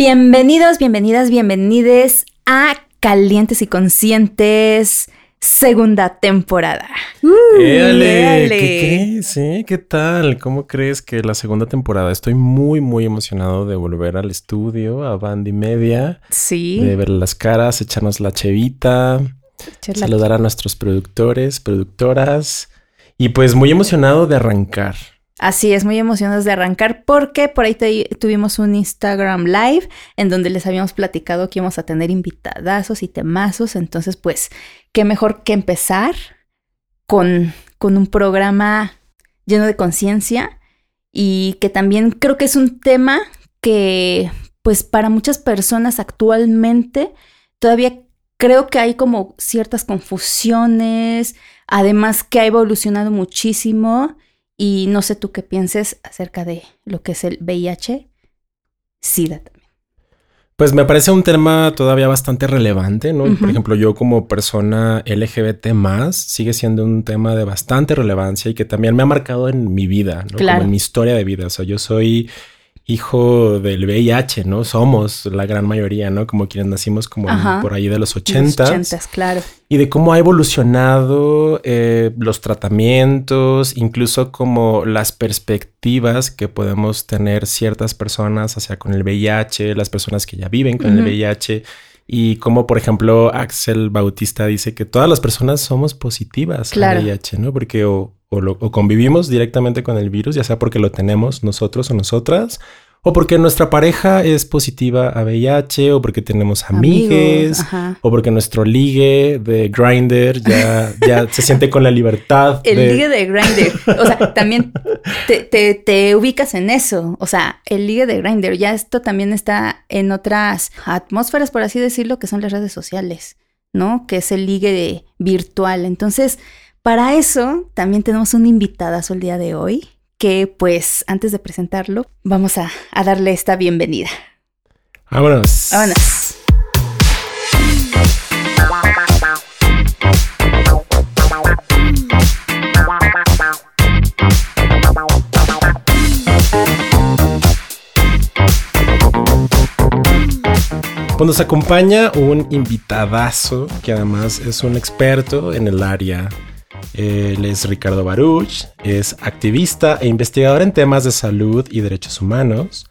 Bienvenidos, bienvenidas, bienvenides a Calientes y Conscientes, segunda temporada. Uh, ¿qué crees? Eh? ¿Qué tal? ¿Cómo crees que la segunda temporada? Estoy muy, muy emocionado de volver al estudio, a Bandy Media. Sí. De ver las caras, echarnos la chevita, saludar a nuestros productores, productoras. Y pues muy emocionado de arrancar. Así es, muy emocionados de arrancar porque por ahí tuvimos un Instagram Live en donde les habíamos platicado que íbamos a tener invitadazos y temazos. Entonces, pues, qué mejor que empezar con, con un programa lleno de conciencia y que también creo que es un tema que, pues, para muchas personas actualmente todavía creo que hay como ciertas confusiones, además que ha evolucionado muchísimo y no sé tú qué pienses acerca de lo que es el VIH, SIDA también. Pues me parece un tema todavía bastante relevante, ¿no? Por ejemplo, yo como persona LGBT más, sigue siendo un tema de bastante relevancia y que también me ha marcado en mi vida, ¿no? Como en mi historia de vida. O sea, yo soy hijo del VIH, ¿no? Somos la gran mayoría, ¿no? Como quienes nacimos como por ahí de los ochentas. Los claro. Y de cómo ha evolucionado eh, los tratamientos, incluso como las perspectivas que podemos tener ciertas personas hacia con el VIH, las personas que ya viven con el VIH. Y como, por ejemplo, Axel Bautista dice que todas las personas somos positivas al VIH, ¿no? Porque o o, convivimos directamente con el virus, ya sea porque lo tenemos nosotros o nosotras, o porque nuestra pareja es positiva a VIH, o porque tenemos amigues, o porque nuestro ligue de Grinder ya, ya se siente con la libertad. El ligue de Grinder. O sea, también te, te, ubicas en eso. O sea, el ligue de Grinder. Ya esto también está en otras atmósferas, por así decirlo, que son las redes sociales, ¿no? Que es el ligue virtual. Entonces, para eso también tenemos un invitadazo el día de hoy, que pues antes de presentarlo, vamos a, darle esta bienvenida. Vámonos. Vámonos. Pues nos acompaña un invitadazo que además es un experto en el área él es Ricardo Baruch, es activista e investigador en temas de salud y derechos humanos.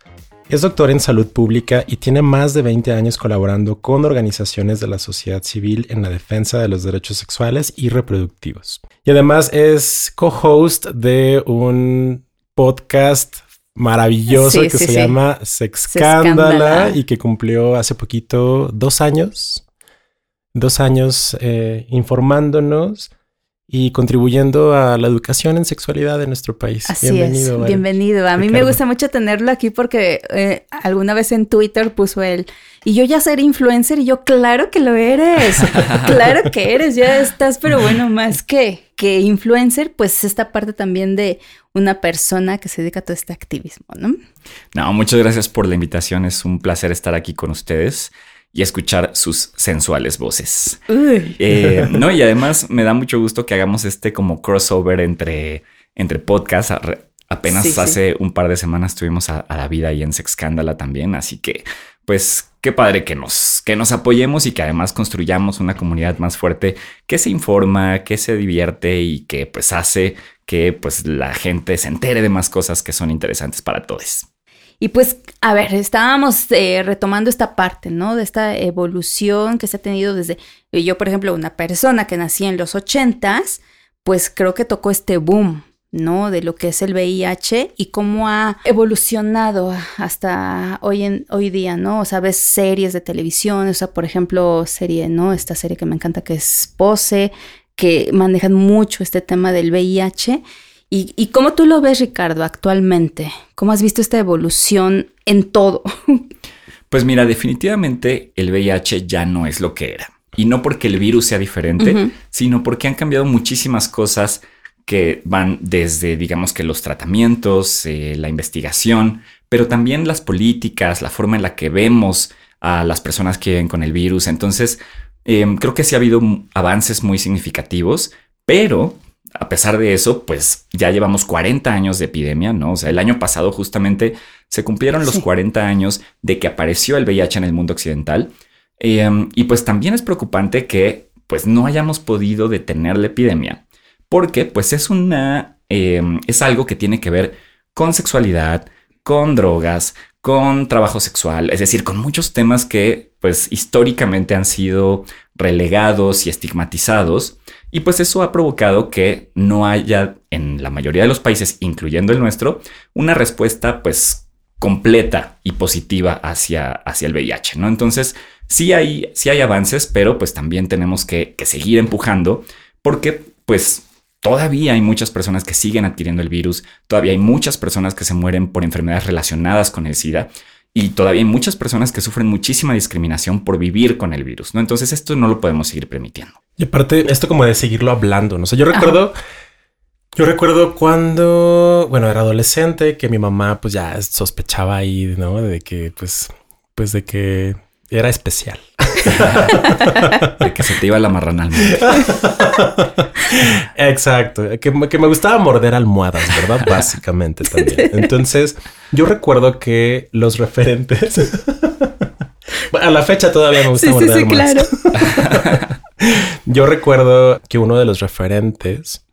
Es doctor en salud pública y tiene más de 20 años colaborando con organizaciones de la sociedad civil en la defensa de los derechos sexuales y reproductivos. Y además es co-host de un podcast maravilloso que se llama Sexcándala y que cumplió hace poquito dos años. Dos años eh, informándonos y contribuyendo a la educación en sexualidad de nuestro país. Así bienvenido, es, bienvenido. A mí me gusta mucho tenerlo aquí porque eh, alguna vez en Twitter puso él, y yo ya ser influencer, y yo, claro que lo eres, claro que eres, ya estás, pero bueno, más que, que influencer, pues esta parte también de una persona que se dedica a todo este activismo, ¿no? No, muchas gracias por la invitación, es un placer estar aquí con ustedes y escuchar sus sensuales voces. Eh, no, y además me da mucho gusto que hagamos este como crossover entre, entre podcasts. Apenas hace un par de semanas tuvimos a, la vida y en Sexcándala también, así que pues qué padre que nos, que nos apoyemos y que además construyamos una comunidad más fuerte que se informa, que se divierte y que pues hace que pues la gente se entere de más cosas que son interesantes para todos. Y pues, a ver, estábamos eh, retomando esta parte, ¿no? De esta evolución que se ha tenido desde, eh, yo por ejemplo, una persona que nací en los ochentas, pues creo que tocó este boom, ¿no? De lo que es el VIH y cómo ha evolucionado hasta hoy, en, hoy día, ¿no? O sea, ves series de televisión, o sea, por ejemplo, serie, ¿no? Esta serie que me encanta que es Pose, que manejan mucho este tema del VIH ¿Y, cómo tú lo ves, Ricardo, actualmente? ¿Cómo has visto esta evolución en todo? Pues mira, definitivamente el VIH ya no es lo que era. Y no porque el virus sea diferente, sino porque han cambiado muchísimas cosas que van desde, digamos que los tratamientos, eh, la investigación, pero también las políticas, la forma en la que vemos a las personas que viven con el virus. Entonces, em, creo que sí ha habido avances muy significativos, pero a pesar de eso, pues ya llevamos 40 años de epidemia, ¿no? O sea, el año pasado justamente se cumplieron los 40 años de que apareció el VIH en el mundo occidental. Em, y pues también es preocupante que pues no hayamos podido detener la epidemia, porque pues es una, em, es algo que tiene que ver con sexualidad, con drogas, con trabajo sexual, es decir, con muchos temas que pues históricamente han sido relegados y estigmatizados y pues eso ha provocado que no haya en la mayoría de los países, incluyendo el nuestro, una respuesta pues completa y positiva hacia, hacia el VIH, ¿no? Entonces, sí hay, sí hay avances, pero pues también tenemos que, que seguir empujando porque pues todavía hay muchas personas que siguen adquiriendo el virus, todavía hay muchas personas que se mueren por enfermedades relacionadas con el SIDA y todavía hay muchas personas que sufren muchísima discriminación por vivir con el virus, ¿no? Entonces esto no lo podemos seguir permitiendo. Y aparte, esto como de seguirlo hablando, ¿no? sé, yo recuerdo... Yo recuerdo cuando, bueno, era adolescente, que mi mamá pues ya sospechaba ahí, ¿no? De que, pues, pues de que era especial. de que se te iba la marrana al mundo. Exacto. Que, me gustaba morder almohadas, ¿verdad? Básicamente también. Entonces, yo recuerdo que los referentes. a la fecha todavía me gusta morder sí, sí, Claro. yo recuerdo que uno de los referentes.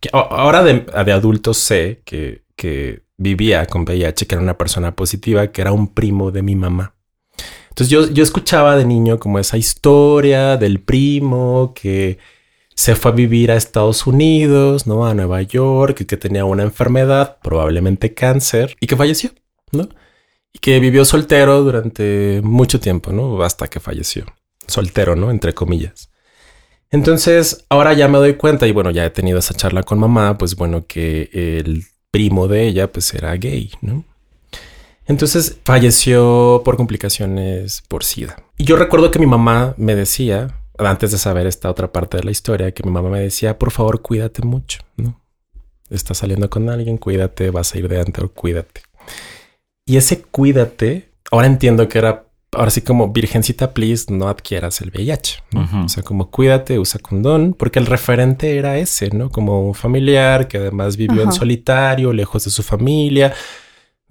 Que ahora de, de adulto sé que, que vivía con VIH, que era una persona positiva, que era un primo de mi mamá. Entonces yo, yo escuchaba de niño como esa historia del primo que se fue a vivir a Estados Unidos, ¿no? A Nueva York, que tenía una enfermedad, probablemente cáncer, y que falleció, ¿no? Y que vivió soltero durante mucho tiempo, ¿no? Hasta que falleció. Soltero, ¿no? Entre comillas. Entonces, ahora ya me doy cuenta, y bueno, ya he tenido esa charla con mamá, pues bueno, que el primo de ella, pues era gay, ¿no? Entonces falleció por complicaciones por SIDA. Y yo recuerdo que mi mamá me decía, antes de saber esta otra parte de la historia, que mi mamá me decía, por favor, cuídate mucho, ¿no? Estás saliendo con alguien, cuídate, vas a ir de antro, cuídate. Y ese cuídate, ahora entiendo que era, ahora sí como virgencita, please, no adquieras el VIH. O sea, como cuídate, usa condón, porque el referente era ese, ¿no? Como un familiar que además vivió en solitario, lejos de su familia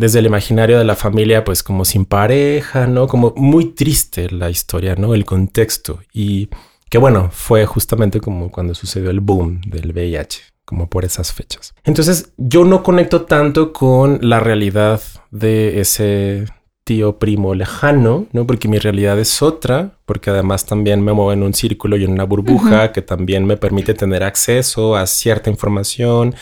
desde el imaginario de la familia, pues como sin pareja, ¿no? Como muy triste la historia, ¿no? El contexto. Y que bueno, fue justamente como cuando sucedió el boom del VIH, como por esas fechas. Entonces yo no conecto tanto con la realidad de ese tío primo lejano, ¿no? Porque mi realidad es otra, porque además también me muevo en un círculo y en una burbuja que también me permite tener acceso a cierta información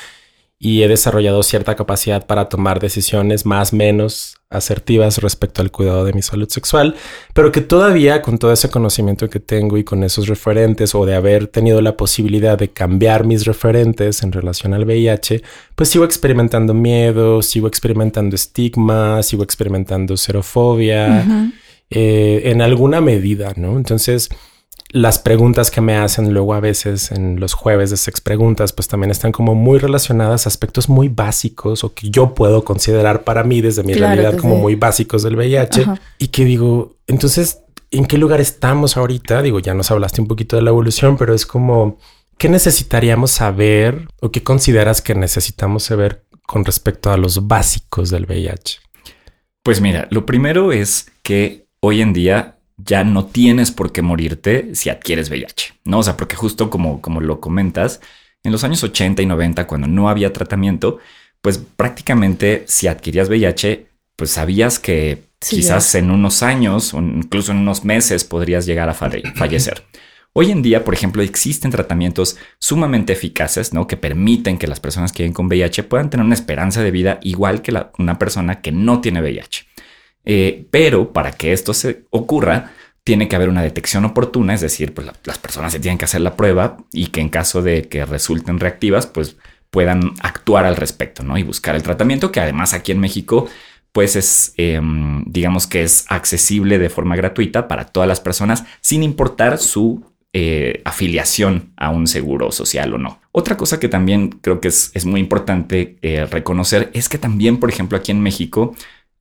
y he desarrollado cierta capacidad para tomar decisiones más menos asertivas respecto al cuidado de mi salud sexual, pero que todavía con todo ese conocimiento que tengo y con esos referentes o de haber tenido la posibilidad de cambiar mis referentes en relación al VIH, pues sigo experimentando miedo, sigo experimentando estigma, sigo experimentando xerofobia, eh, en alguna medida, ¿no? Entonces, las preguntas que me hacen luego a veces en los jueves de sex preguntas, pues también están como muy relacionadas a aspectos muy básicos o que yo puedo considerar para mí desde mi realidad como muy básicos del VIH. Y que digo, entonces, ¿en qué lugar estamos ahorita? Digo, ya nos hablaste un poquito de la evolución, pero es como, ¿qué necesitaríamos saber o qué consideras que necesitamos saber con respecto a los básicos del VIH? Pues mira, lo primero es que hoy en día ya no tienes por qué morirte si adquieres VIH, ¿no? O sea, porque justo como, como lo comentas, en los años 80 y 90, cuando no había tratamiento, pues prácticamente si adquirías VIH, pues sabías que quizás en unos años o incluso en unos meses podrías llegar a fallecer. Hoy en día, por ejemplo, existen tratamientos sumamente eficaces, ¿no? Que permiten que las personas que viven con VIH puedan tener una esperanza de vida igual que una persona que no tiene VIH. Eh, pero para que esto se ocurra, tiene que haber una detección oportuna, es decir, pues las personas se tienen que hacer la prueba y que en caso de que resulten reactivas, pues puedan actuar al respecto, ¿no? Y buscar el tratamiento, que además aquí en México, pues es, em, digamos que es accesible de forma gratuita para todas las personas, sin importar su eh, afiliación a un seguro social o no. Otra cosa que también creo que es, muy importante eh, reconocer es que también, por ejemplo, aquí en México,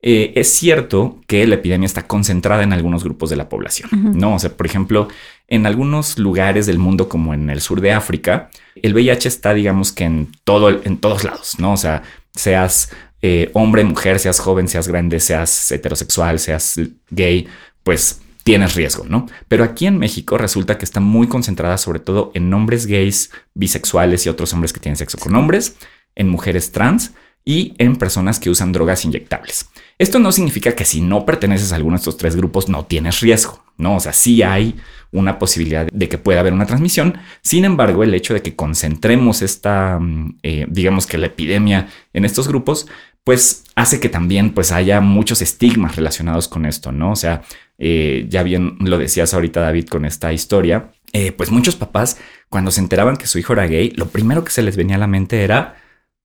eh, es cierto que la epidemia está concentrada en algunos grupos de la población, ¿no? O sea, por ejemplo, en algunos lugares del mundo, como en el sur de África, el VIH está, digamos que en todo, en todos lados, ¿no? O sea, seas eh, hombre, mujer, seas joven, seas grande, seas heterosexual, seas gay, pues tienes riesgo, ¿no? Pero aquí en México resulta que está muy concentrada sobre todo en hombres gays, bisexuales y otros hombres que tienen sexo con hombres, en mujeres trans y en personas que usan drogas inyectables. Esto no significa que si no perteneces a alguno de estos tres grupos no tienes riesgo, ¿no? O sea, sí hay una posibilidad de que pueda haber una transmisión. Sin embargo, el hecho de que concentremos esta, mm, eh, digamos que la epidemia en estos grupos, pues hace que también pues haya muchos estigmas relacionados con esto, ¿no? O sea, eh, ya bien lo decías ahorita David con esta historia, eh, pues muchos papás cuando se enteraban que su hijo era gay, lo primero que se les venía a la mente era,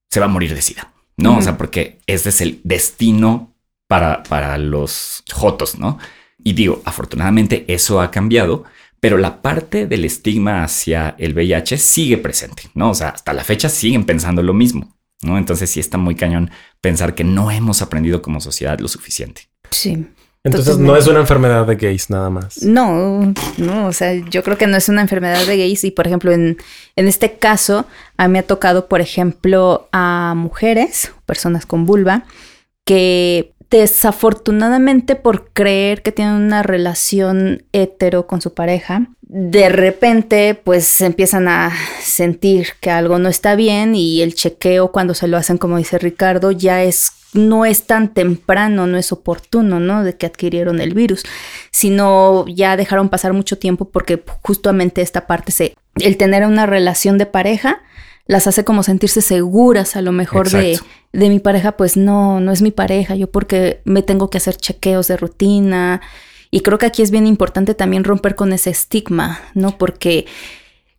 se va a morir de sida. No, o sea, porque ese es el destino para, para los jotos, ¿no? Y digo, afortunadamente eso ha cambiado, pero la parte del estigma hacia el VIH sigue presente, ¿no? O sea, hasta la fecha siguen pensando lo mismo, ¿no? Entonces sí está muy cañón pensar que no hemos aprendido como sociedad lo suficiente. Sí. Entonces no es una enfermedad de gays nada más. No, no, o sea, yo creo que no es una enfermedad de gays y por ejemplo en, en este caso a mí me ha tocado por ejemplo a mujeres, personas con vulva, que desafortunadamente por creer que tienen una relación hetero con su pareja, de repente pues empiezan a sentir que algo no está bien y el chequeo cuando se lo hacen como dice Ricardo ya es no es tan temprano, no es oportuno, ¿no? De que adquirieron el virus, sino ya dejaron pasar mucho tiempo porque justamente esta parte se, el tener una relación de pareja las hace como sentirse seguras a lo mejor de, de, mi pareja, pues no, no es mi pareja, yo porque me tengo que hacer chequeos de rutina. Y creo que aquí es bien importante también romper con ese estigma, ¿no? Porque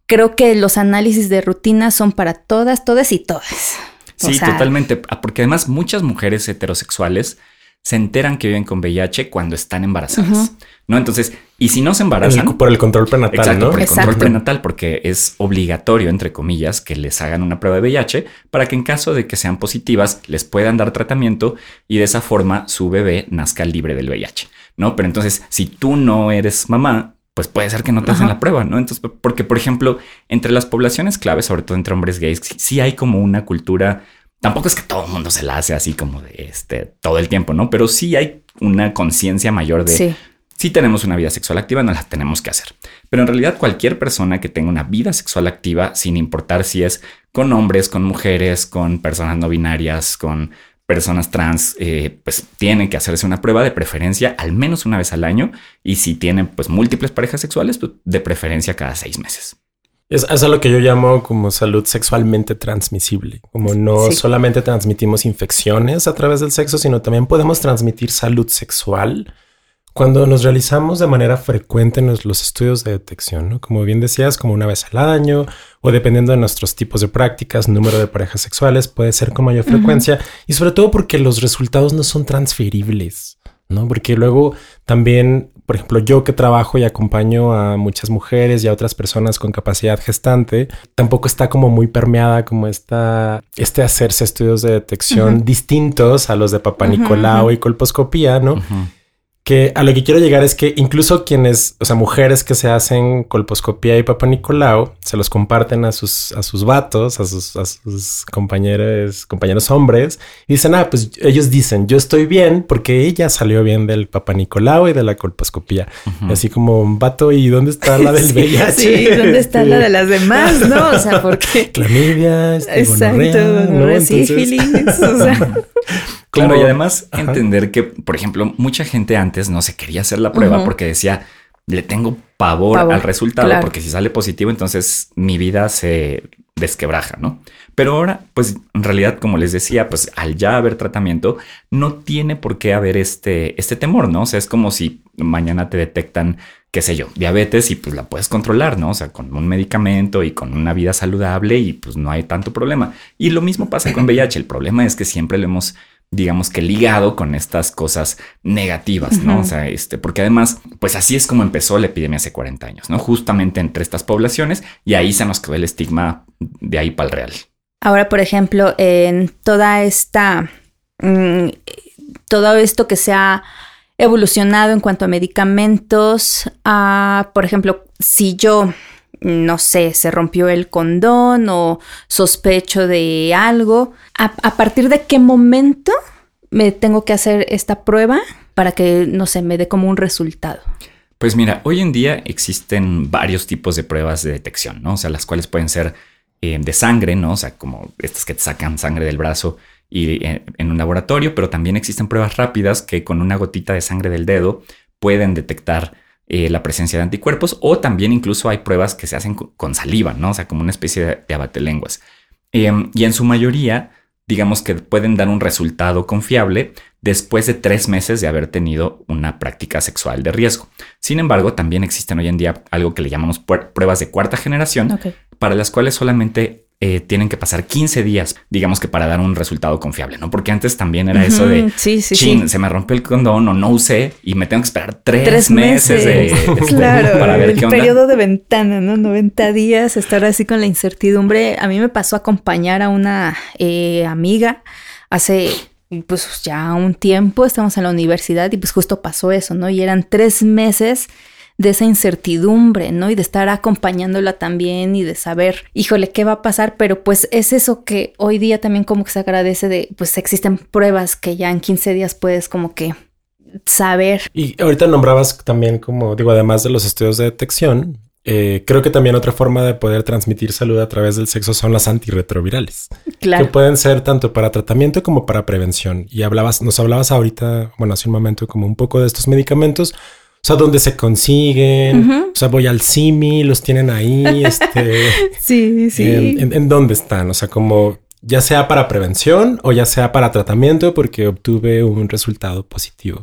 creo que los análisis de rutina son para todas, todas y todas. Sí, totalmente. Ah, porque además muchas mujeres heterosexuales se enteran que viven con VIH cuando están embarazadas, ¿no? Entonces, y si no se embarazan... por el control prenatal, exacto, ¿no? por el control prenatal, porque es obligatorio, entre comillas, que les hagan una prueba de VIH para que en caso de que sean positivas les puedan dar tratamiento y de esa forma su bebé nazca libre del VIH, ¿no? Pero entonces, si tú no eres mamá, pues puede ser que no te hacen la prueba, ¿no? Entonces, porque por ejemplo, entre las poblaciones claves, sobre todo entre hombres gays, sí hay como una cultura, tampoco es que todo el mundo se la hace así como de este todo el tiempo, ¿no? Pero sí hay una conciencia mayor de si tenemos una vida sexual activa, no la tenemos que hacer. Pero en realidad cualquier persona que tenga una vida sexual activa, sin importar si es con hombres, con mujeres, con personas no binarias, con personas trans eh, pues tienen que hacerse una prueba de preferencia al menos una vez al año y si tienen pues múltiples parejas sexuales pues, de preferencia cada seis meses. Es, es lo que yo llamo como salud sexualmente transmisible, como no solamente transmitimos infecciones a través del sexo, sino también podemos transmitir salud sexual cuando nos realizamos de manera frecuente los estudios de detección, ¿no? como bien decías, como una vez al año o dependiendo de nuestros tipos de prácticas, número de parejas sexuales, puede ser con mayor frecuencia y sobre todo porque los resultados no son transferibles, ¿no? Porque luego también, por ejemplo, yo que trabajo y acompaño a muchas mujeres y a otras personas con capacidad gestante, tampoco está como muy permeada como esta, este hacerse estudios de detección distintos a los de Papa Nicolau y colposcopía, ¿no? Que a lo que quiero llegar es que incluso quienes, o sea, mujeres que se hacen colposcopía y papá Nicolau, se los comparten a sus, a sus vatos, a sus, a sus compañeros, compañeros hombres, y dicen, ah, pues ellos dicen, yo estoy bien porque ella salió bien del papá Nicolau y de la colposcopía. Así como, vato, ¿y dónde está la del VIH? sí, ¿dónde está la de las demás? ¿No? O sea, porque... Clamidia, este, Exacto, ¿no? sífilis, o sea... Claro, y además entender que, por ejemplo, mucha gente antes no se quería hacer la prueba porque decía, le tengo pavor, al resultado, porque si sale positivo, entonces mi vida se desquebraja, ¿no? Pero ahora, pues en realidad, como les decía, pues al ya haber tratamiento, no tiene por qué haber este, este temor, ¿no? O sea, es como si mañana te detectan, qué sé yo, diabetes y pues la puedes controlar, ¿no? O sea, con un medicamento y con una vida saludable y pues no hay tanto problema. Y lo mismo pasa con VIH. El problema es que siempre lo hemos digamos que ligado con estas cosas negativas, ¿no? O sea, este, porque además, pues así es como empezó la epidemia hace 40 años, ¿no? Justamente entre estas poblaciones y ahí se nos quedó el estigma de ahí para el real. Ahora, por ejemplo, en toda esta, mm, todo esto que se ha evolucionado en cuanto a medicamentos, a, por ejemplo, si yo, no sé, se rompió el condón o sospecho de algo, ¿a, partir de qué momento me tengo que hacer esta prueba para que, no sé, me dé como un resultado? Pues mira, hoy en día existen varios tipos de pruebas de detección, ¿no? O sea, las cuales pueden ser eh, de sangre, ¿no? O sea, como estas que te sacan sangre del brazo y eh, en un laboratorio, pero también existen pruebas rápidas que con una gotita de sangre del dedo pueden detectar eh, la presencia de anticuerpos o también incluso hay pruebas que se hacen con, saliva, ¿no? O sea, como una especie de, abatelenguas. Em, y en su mayoría, digamos que pueden dar un resultado confiable después de tres meses de haber tenido una práctica sexual de riesgo. Sin embargo, también existen hoy en día algo que le llamamos pruebas de cuarta generación, para las cuales solamente eh, tienen que pasar 15 días, digamos que para dar un resultado confiable, ¿no? Porque antes también era eso de, sí, sí, chin, se me rompió el condón o no usé y me tengo que esperar tres, meses, de, este, para ver qué onda. El periodo de ventana, ¿no? 90 días, estar así con la incertidumbre. A mí me pasó a acompañar a una eh, amiga hace pues ya un tiempo, estamos en la universidad y pues justo pasó eso, ¿no? Y eran tres meses de esa incertidumbre, ¿no? Y de estar acompañándola también y de saber, híjole, ¿qué va a pasar? Pero pues es eso que hoy día también como que se agradece de, pues existen pruebas que ya en 15 días puedes como que saber. Y ahorita nombrabas también como, digo, además de los estudios de detección, eh, creo que también otra forma de poder transmitir salud a través del sexo son las antirretrovirales. Claro. Que pueden ser tanto para tratamiento como para prevención. Y hablabas, nos hablabas ahorita, bueno, hace un momento como un poco de estos medicamentos. O sea, dónde se consiguen. O sea, voy al CIMI, los tienen ahí. Este, sí, sí. En, dónde están? O sea, como ya sea para prevención o ya sea para tratamiento porque obtuve un resultado positivo.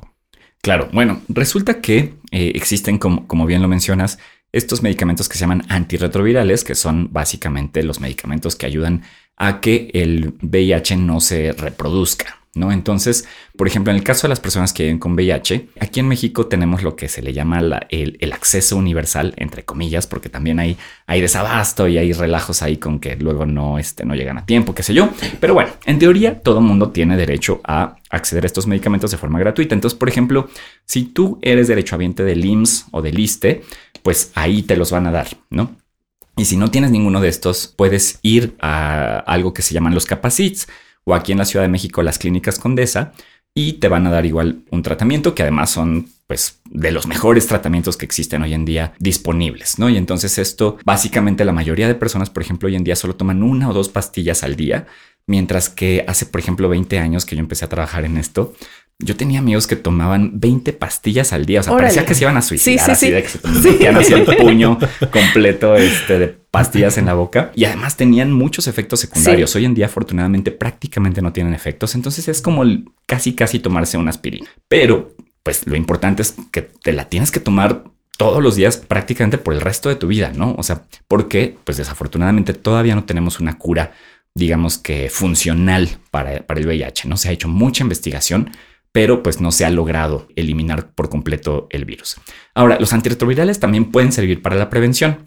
Claro, bueno, resulta que eh, existen, como, como bien lo mencionas, estos medicamentos que se llaman antirretrovirales, que son básicamente los medicamentos que ayudan a que el VIH no se reproduzca. ¿No? Entonces, por ejemplo, en el caso de las personas que viven con VIH, aquí en México tenemos lo que se le llama el, acceso universal, entre comillas, porque también hay, hay desabasto y hay relajos ahí con que luego no, este, no llegan a tiempo, qué sé yo. Pero bueno, en teoría todo mundo tiene derecho a acceder a estos medicamentos de forma gratuita. Entonces, por ejemplo, si tú eres derechohabiente del IMSS o del ISTE, pues ahí te los van a dar, ¿no? Y si no tienes ninguno de estos, puedes ir a algo que se llaman los capacits o aquí en la Ciudad de México las clínicas Condesa y te van a dar igual un tratamiento que además son pues de los mejores tratamientos que existen hoy en día disponibles, ¿no? Y entonces esto básicamente la mayoría de personas, por ejemplo, hoy en día solo toman una o dos pastillas al día, mientras que hace, por ejemplo, 20 años que yo empecé a trabajar en esto, yo tenía amigos que tomaban 20 pastillas al día. O sea, parecía que se iban a suicidar así de que se así el puño completo este, de pastillas en la boca. Y además tenían muchos efectos secundarios. Hoy en día, afortunadamente, prácticamente no tienen efectos. Entonces es como casi, casi tomarse una aspirina. Pero, pues lo importante es que te la tienes que tomar todos los días prácticamente por el resto de tu vida, ¿no? O sea, porque, pues desafortunadamente todavía no tenemos una cura, digamos que funcional para, para el VIH. No se ha hecho mucha investigación pero pues no se ha logrado eliminar por completo el virus. Ahora, los antirretrovirales también pueden servir para la prevención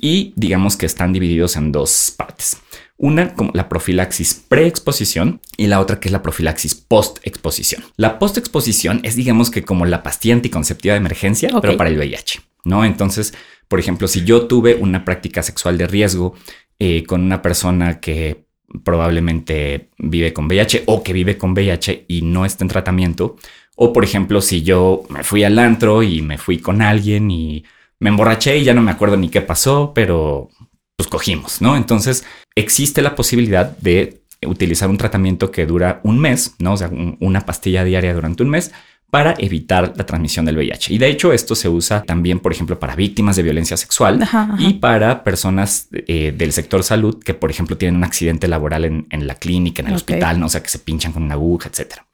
y digamos que están divididos en dos partes. Una como la profilaxis preexposición y la otra que es la profilaxis postexposición. La postexposición es digamos que como la pastilla anticonceptiva de emergencia, pero para el VIH, ¿no? Entonces, por ejemplo, si yo tuve una práctica sexual de riesgo eh, con una persona que probablemente vive con VIH o que vive con VIH y no está en tratamiento. O por ejemplo, si yo me fui al antro y me fui con alguien y me emborraché y ya no me acuerdo ni qué pasó, pero pues cogimos, ¿no? Entonces existe la posibilidad de utilizar un tratamiento que dura un mes, ¿no? O sea, una pastilla diaria durante un mes para evitar la transmisión del VIH. Y de hecho esto se usa también, por ejemplo, para víctimas de violencia sexual y para personas eh, del sector salud que, por ejemplo, tienen un accidente laboral en, la clínica, en el hospital, ¿no? o sea, que se pinchan con una aguja, etcétera.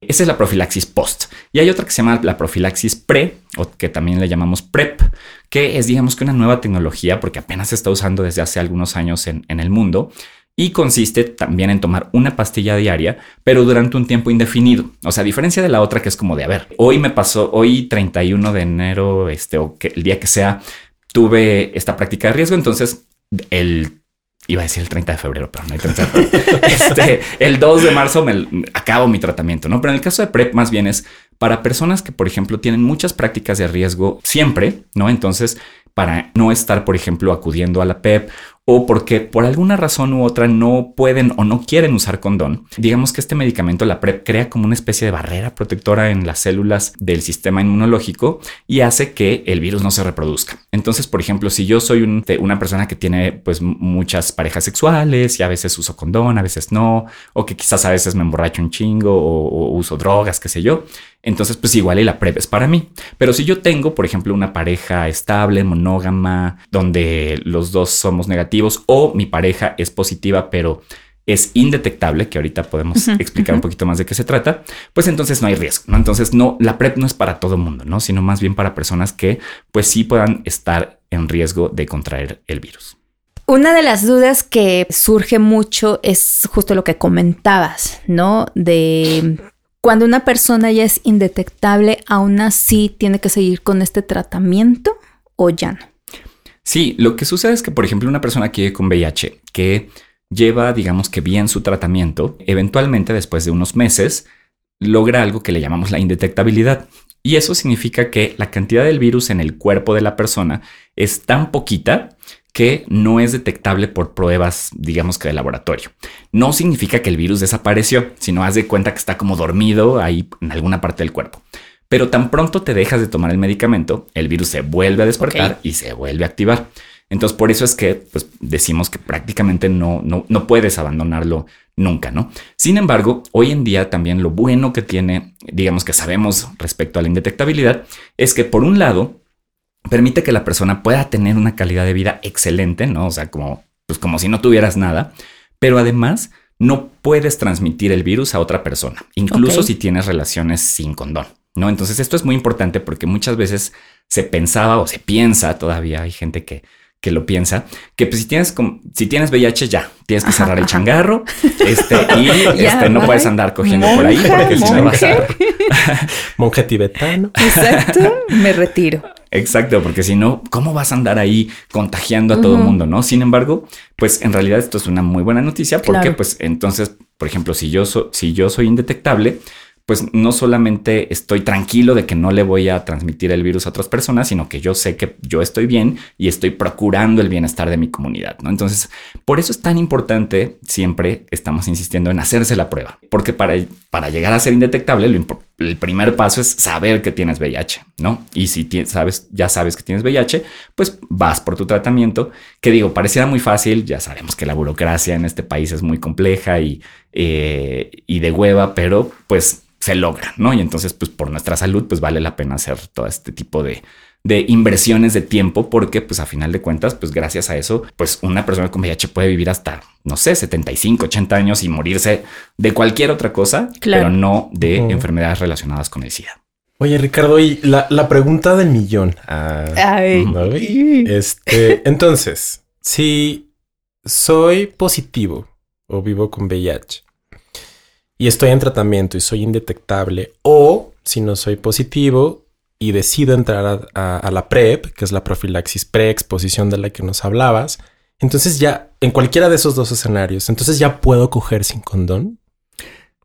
Esa es la profilaxis post. Y hay otra que se llama la profilaxis pre, o que también le llamamos PrEP, que es, digamos que una nueva tecnología, porque apenas se está usando desde hace algunos años en, en el mundo, y consiste también en tomar una pastilla diaria, pero durante un tiempo indefinido. O sea, a diferencia de la otra que es como de, a ver, hoy me pasó, hoy 31 de enero, este, o que el día que sea, tuve esta práctica de riesgo, entonces el iba a decir el 30 de febrero, pero no hay 30 de febrero. este, el 2 de marzo me acabo mi tratamiento, ¿no? Pero en el caso de PrEP más bien es para personas que, por ejemplo, tienen muchas prácticas de riesgo siempre, ¿no? Entonces, para no estar, por ejemplo, acudiendo a la PEP o porque por alguna razón u otra no pueden o no quieren usar condón, digamos que este medicamento, la PrEP, crea como una especie de barrera protectora en las células del sistema inmunológico y hace que el virus no se reproduzca. Entonces, por ejemplo, si yo soy una persona que tiene pues muchas parejas sexuales y a veces uso condón, a veces no, o que quizás a veces me emborracho un chingo o, uso drogas, qué sé yo, entonces, pues igual y la PrEP es para mí. Pero si yo tengo, por ejemplo, una pareja estable, monógama, donde los dos somos negativos o mi pareja es positiva, pero es indetectable, que ahorita podemos explicar un poquito más de qué se trata, pues entonces no hay riesgo, ¿no? Entonces no, la PrEP no es para todo el mundo, ¿no? Sino más bien para personas que pues sí puedan estar en riesgo de contraer el virus. Una de las dudas que surge mucho es justo lo que comentabas, ¿no? De cuando una persona ya es indetectable, aún así tiene que seguir con este tratamiento o ya no. Sí, lo que sucede es que, por ejemplo, una persona que vive con VIH que lleva, digamos que bien su tratamiento, eventualmente después de unos meses logra algo que le llamamos la indetectabilidad. Y eso significa que la cantidad del virus en el cuerpo de la persona es tan poquita que no es detectable por pruebas, digamos que de laboratorio. No significa que el virus desapareció, sino haz de cuenta que está como dormido ahí en alguna parte del cuerpo. Pero tan pronto te dejas de tomar el medicamento, el virus se vuelve a despertar y se vuelve a activar. Entonces, por eso es que pues, decimos que prácticamente no, no, no puedes abandonarlo nunca, ¿no? Sin embargo, hoy en día también lo bueno que tiene, digamos que sabemos respecto a la indetectabilidad, es que por un lado, permite que la persona pueda tener una calidad de vida excelente, ¿no? O sea, como, pues como si no tuvieras nada, pero además no puedes transmitir el virus a otra persona, incluso si tienes relaciones sin condón, ¿no? Entonces esto es muy importante porque muchas veces se pensaba o se piensa, todavía hay gente que que lo piensa, que pues si tienes si tienes VIH ya, tienes que cerrar el changarro, este y este no puedes andar cogiendo por ahí porque si no vas a monje tibetano. Exacto, me retiro. Exacto, porque si no, ¿cómo vas a andar ahí contagiando a todo el mundo, no? Sin embargo, pues en realidad esto es una muy buena noticia porque pues entonces, por ejemplo, si yo si yo soy indetectable, pues no solamente estoy tranquilo de que no le voy a transmitir el virus a otras personas, sino que yo sé que yo estoy bien y estoy procurando el bienestar de mi comunidad, ¿no? Entonces, por eso es tan importante, siempre estamos insistiendo en hacerse la prueba, porque para, para llegar a ser indetectable, el primer paso es saber que tienes VIH, ¿no? Y si sabes, ya sabes que tienes VIH, pues vas por tu tratamiento, que digo, pareciera muy fácil, ya sabemos que la burocracia en este país es muy compleja y, eh, y de hueva, pero pues se logra, ¿no? Y entonces, pues por nuestra salud, pues vale la pena hacer todo este tipo de, de inversiones de tiempo porque pues a final de cuentas pues gracias a eso pues una persona con VIH puede vivir hasta no sé 75 80 años y morirse de cualquier otra cosa pero no de enfermedades relacionadas con el SIDA. Oye Ricardo y la, pregunta del millón. Ah, este entonces si soy positivo o vivo con VIH y estoy en tratamiento y soy indetectable, o si no soy positivo y decido entrar a, la PrEP, que es la profilaxis preexposición de la que nos hablabas, entonces ya en cualquiera de esos dos escenarios, entonces ya puedo coger sin condón.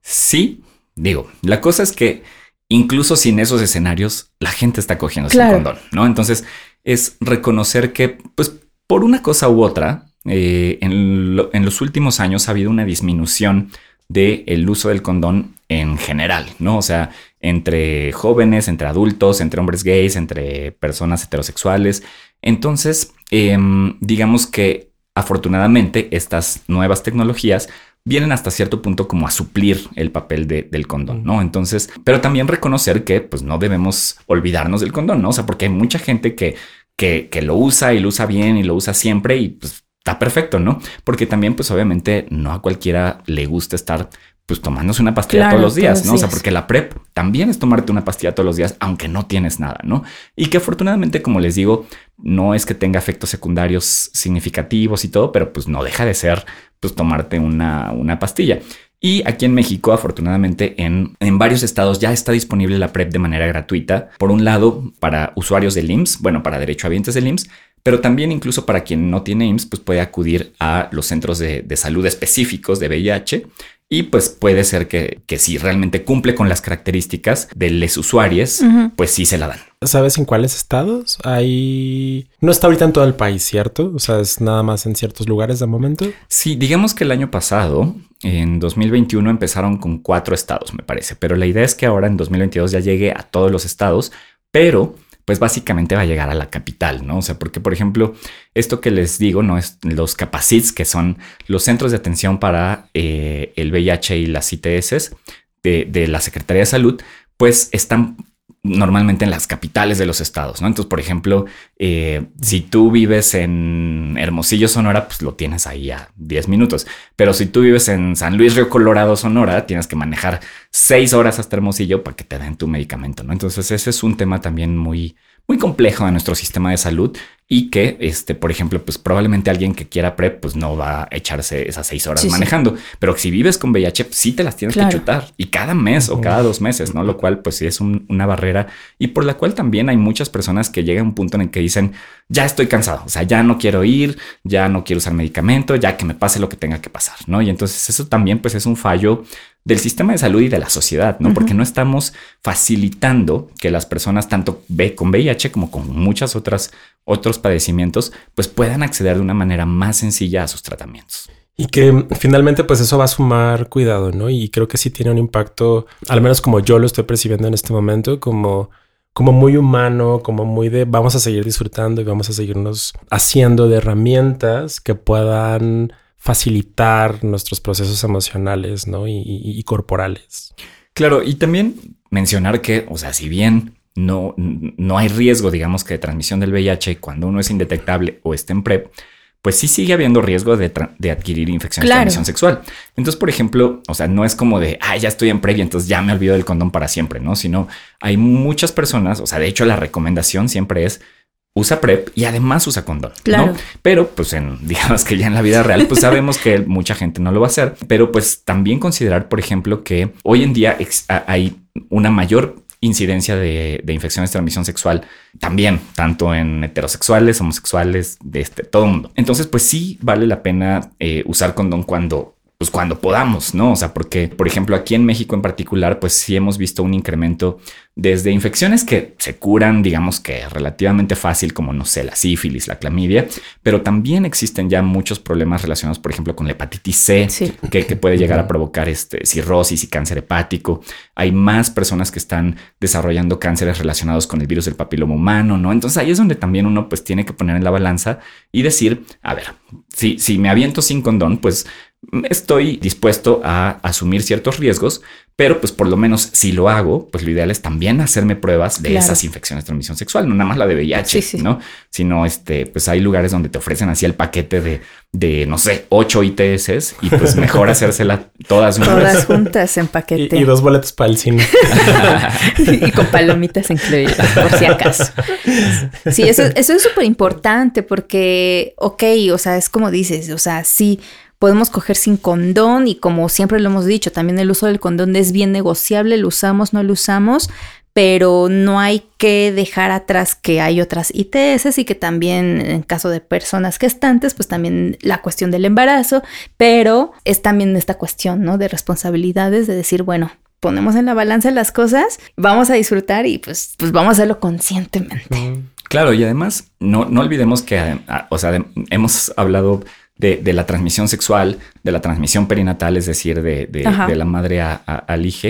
Sí, digo, la cosa es que incluso sin esos escenarios, la gente está cogiendo sin condón, ¿no? Entonces es reconocer que, pues, por una cosa u otra, eh, en, en los últimos años ha habido una disminución del el uso del condón en general, ¿no? O sea, entre jóvenes, entre adultos, entre hombres gays, entre personas heterosexuales. Entonces, em, digamos que afortunadamente estas nuevas tecnologías vienen hasta cierto punto como a suplir el papel del condón, ¿no? Entonces, pero también reconocer que pues no debemos olvidarnos del condón, ¿no? O sea, porque hay mucha gente que, que, que lo usa y lo usa bien y lo usa siempre y pues está perfecto, ¿no? Porque también, pues obviamente, no a cualquiera le gusta estar pues tomándose una pastilla todos los días, ¿no? O sea, porque la PrEP también es tomarte una pastilla todos los días, aunque no tienes nada, ¿no? Y que afortunadamente, como les digo, no es que tenga efectos secundarios significativos y todo, pero pues no deja de ser, pues tomarte una, una pastilla. Y aquí en México, afortunadamente, en, en, varios estados ya está disponible la PrEP de manera gratuita. Por un lado, para usuarios del IMSS, bueno, para derechohabientes del IMSS, pero también incluso para quien no tiene IMSS, pues puede acudir a los centros de, salud específicos de VIH y pues puede ser que, si realmente cumple con las características de los usuarios, pues sí se la dan. ¿Sabes en cuáles estados? Hay... No está ahorita en todo el país, ¿cierto? O sea, es nada más en ciertos lugares de momento. Sí, digamos que el año pasado, en 2021, empezaron con cuatro estados, me parece, pero la idea es que ahora en 2022 ya llegue a todos los estados, pero pues básicamente va a llegar a la capital, ¿no? O sea, porque por ejemplo, esto que les digo, ¿no? Es los capacits, que son los centros de atención para eh, el VIH y las ITS de, de la Secretaría de Salud, pues están normalmente en las capitales de los estados, ¿no? Entonces, por ejemplo, eh, si tú vives en Hermosillo, Sonora, pues lo tienes ahí a 10 minutos. Pero si tú vives en San Luis Río Colorado, Sonora, tienes que manejar 6 horas hasta Hermosillo para que te den tu medicamento, ¿no? Entonces, ese es un tema también muy, muy complejo de nuestro sistema de salud y que, este, por ejemplo, pues probablemente alguien que quiera PrEP, pues no va a echarse esas seis horas manejando. Pero si vives con VIH, pues, sí te las tienes que chutar y cada mes o cada dos meses, ¿no? Lo cual, pues sí es una barrera y por la cual también hay muchas personas que llegan a un punto en el que dicen, ya estoy cansado, o sea, ya no quiero ir, ya no quiero usar medicamento, ya que me pase lo que tenga que pasar, ¿no? Y entonces eso también, pues es un fallo del sistema de salud y de la sociedad, ¿no? Porque no estamos facilitando que las personas, tanto con VIH como con muchas otras otros padecimientos, pues puedan acceder de una manera más sencilla a sus tratamientos. Y que finalmente pues eso va a sumar cuidado, ¿no? Y creo que sí tiene un impacto, al menos como yo lo estoy percibiendo en este momento, como, como muy humano, como muy de vamos a seguir disfrutando y vamos a seguirnos haciendo de herramientas que puedan facilitar nuestros procesos emocionales, ¿no? Y, y corporales. Claro, y también mencionar que, o sea, si bien no, no hay riesgo, digamos, que de transmisión del VIH cuando uno es indetectable o está en PrEP, pues sí sigue habiendo riesgo de, adquirir infecciones de transmisión sexual. Entonces, por ejemplo, o sea, no es como de, ah, ya estoy en PrEP y entonces ya me olvido del condón para siempre, ¿no? Sino hay muchas personas, o sea, de hecho la recomendación siempre es usa PrEP y además usa condón. Claro. Pero pues en, digamos que ya en la vida real, pues sabemos que mucha gente no lo va a hacer, pero pues también considerar, por ejemplo, que hoy en día hay una mayor incidencia de, infecciones de transmisión sexual también, tanto en heterosexuales, homosexuales, de este, todo el mundo. Entonces, pues sí vale la pena eh, usar condón cuando pues cuando podamos, ¿no? O sea, porque, por ejemplo, aquí en México en particular, pues sí hemos visto un incremento desde infecciones que se curan, digamos que relativamente fácil, como no sé, la sífilis, la clamidia, pero también existen ya muchos problemas relacionados, por ejemplo, con la hepatitis C, que, que, puede llegar a provocar este, cirrosis y cáncer hepático. Hay más personas que están desarrollando cánceres relacionados con el virus del papiloma humano, ¿no? Entonces ahí es donde también uno pues tiene que poner en la balanza y decir, a ver, si, si me aviento sin condón, pues estoy dispuesto a asumir ciertos riesgos, pero pues por lo menos si lo hago, pues lo ideal es también hacerme pruebas de esas infecciones de transmisión sexual, no nada más la de VIH, ¿no? Sino este, pues hay lugares donde te ofrecen así el paquete de, de no sé, ocho ITS y pues mejor hacérsela todas Todas juntas en paquete. Y, dos boletos para el cine. y con palomitas incluidas, por si acaso. Sí, eso, eso es súper importante porque, ok, o sea, es como dices, o sea, sí podemos coger sin condón y como siempre lo hemos dicho, también el uso del condón es bien negociable, lo usamos, no lo usamos, pero no hay que dejar atrás que hay otras ITS y que también en caso de personas gestantes, pues también la cuestión del embarazo, pero es también esta cuestión, ¿no? De responsabilidades, de decir, bueno, ponemos en la balanza las cosas, vamos a disfrutar y pues, pues vamos a hacerlo conscientemente. Claro, y además no, no olvidemos que, o sea, hemos hablado de, la transmisión sexual, de la transmisión perinatal, es decir, de, la madre al hijo,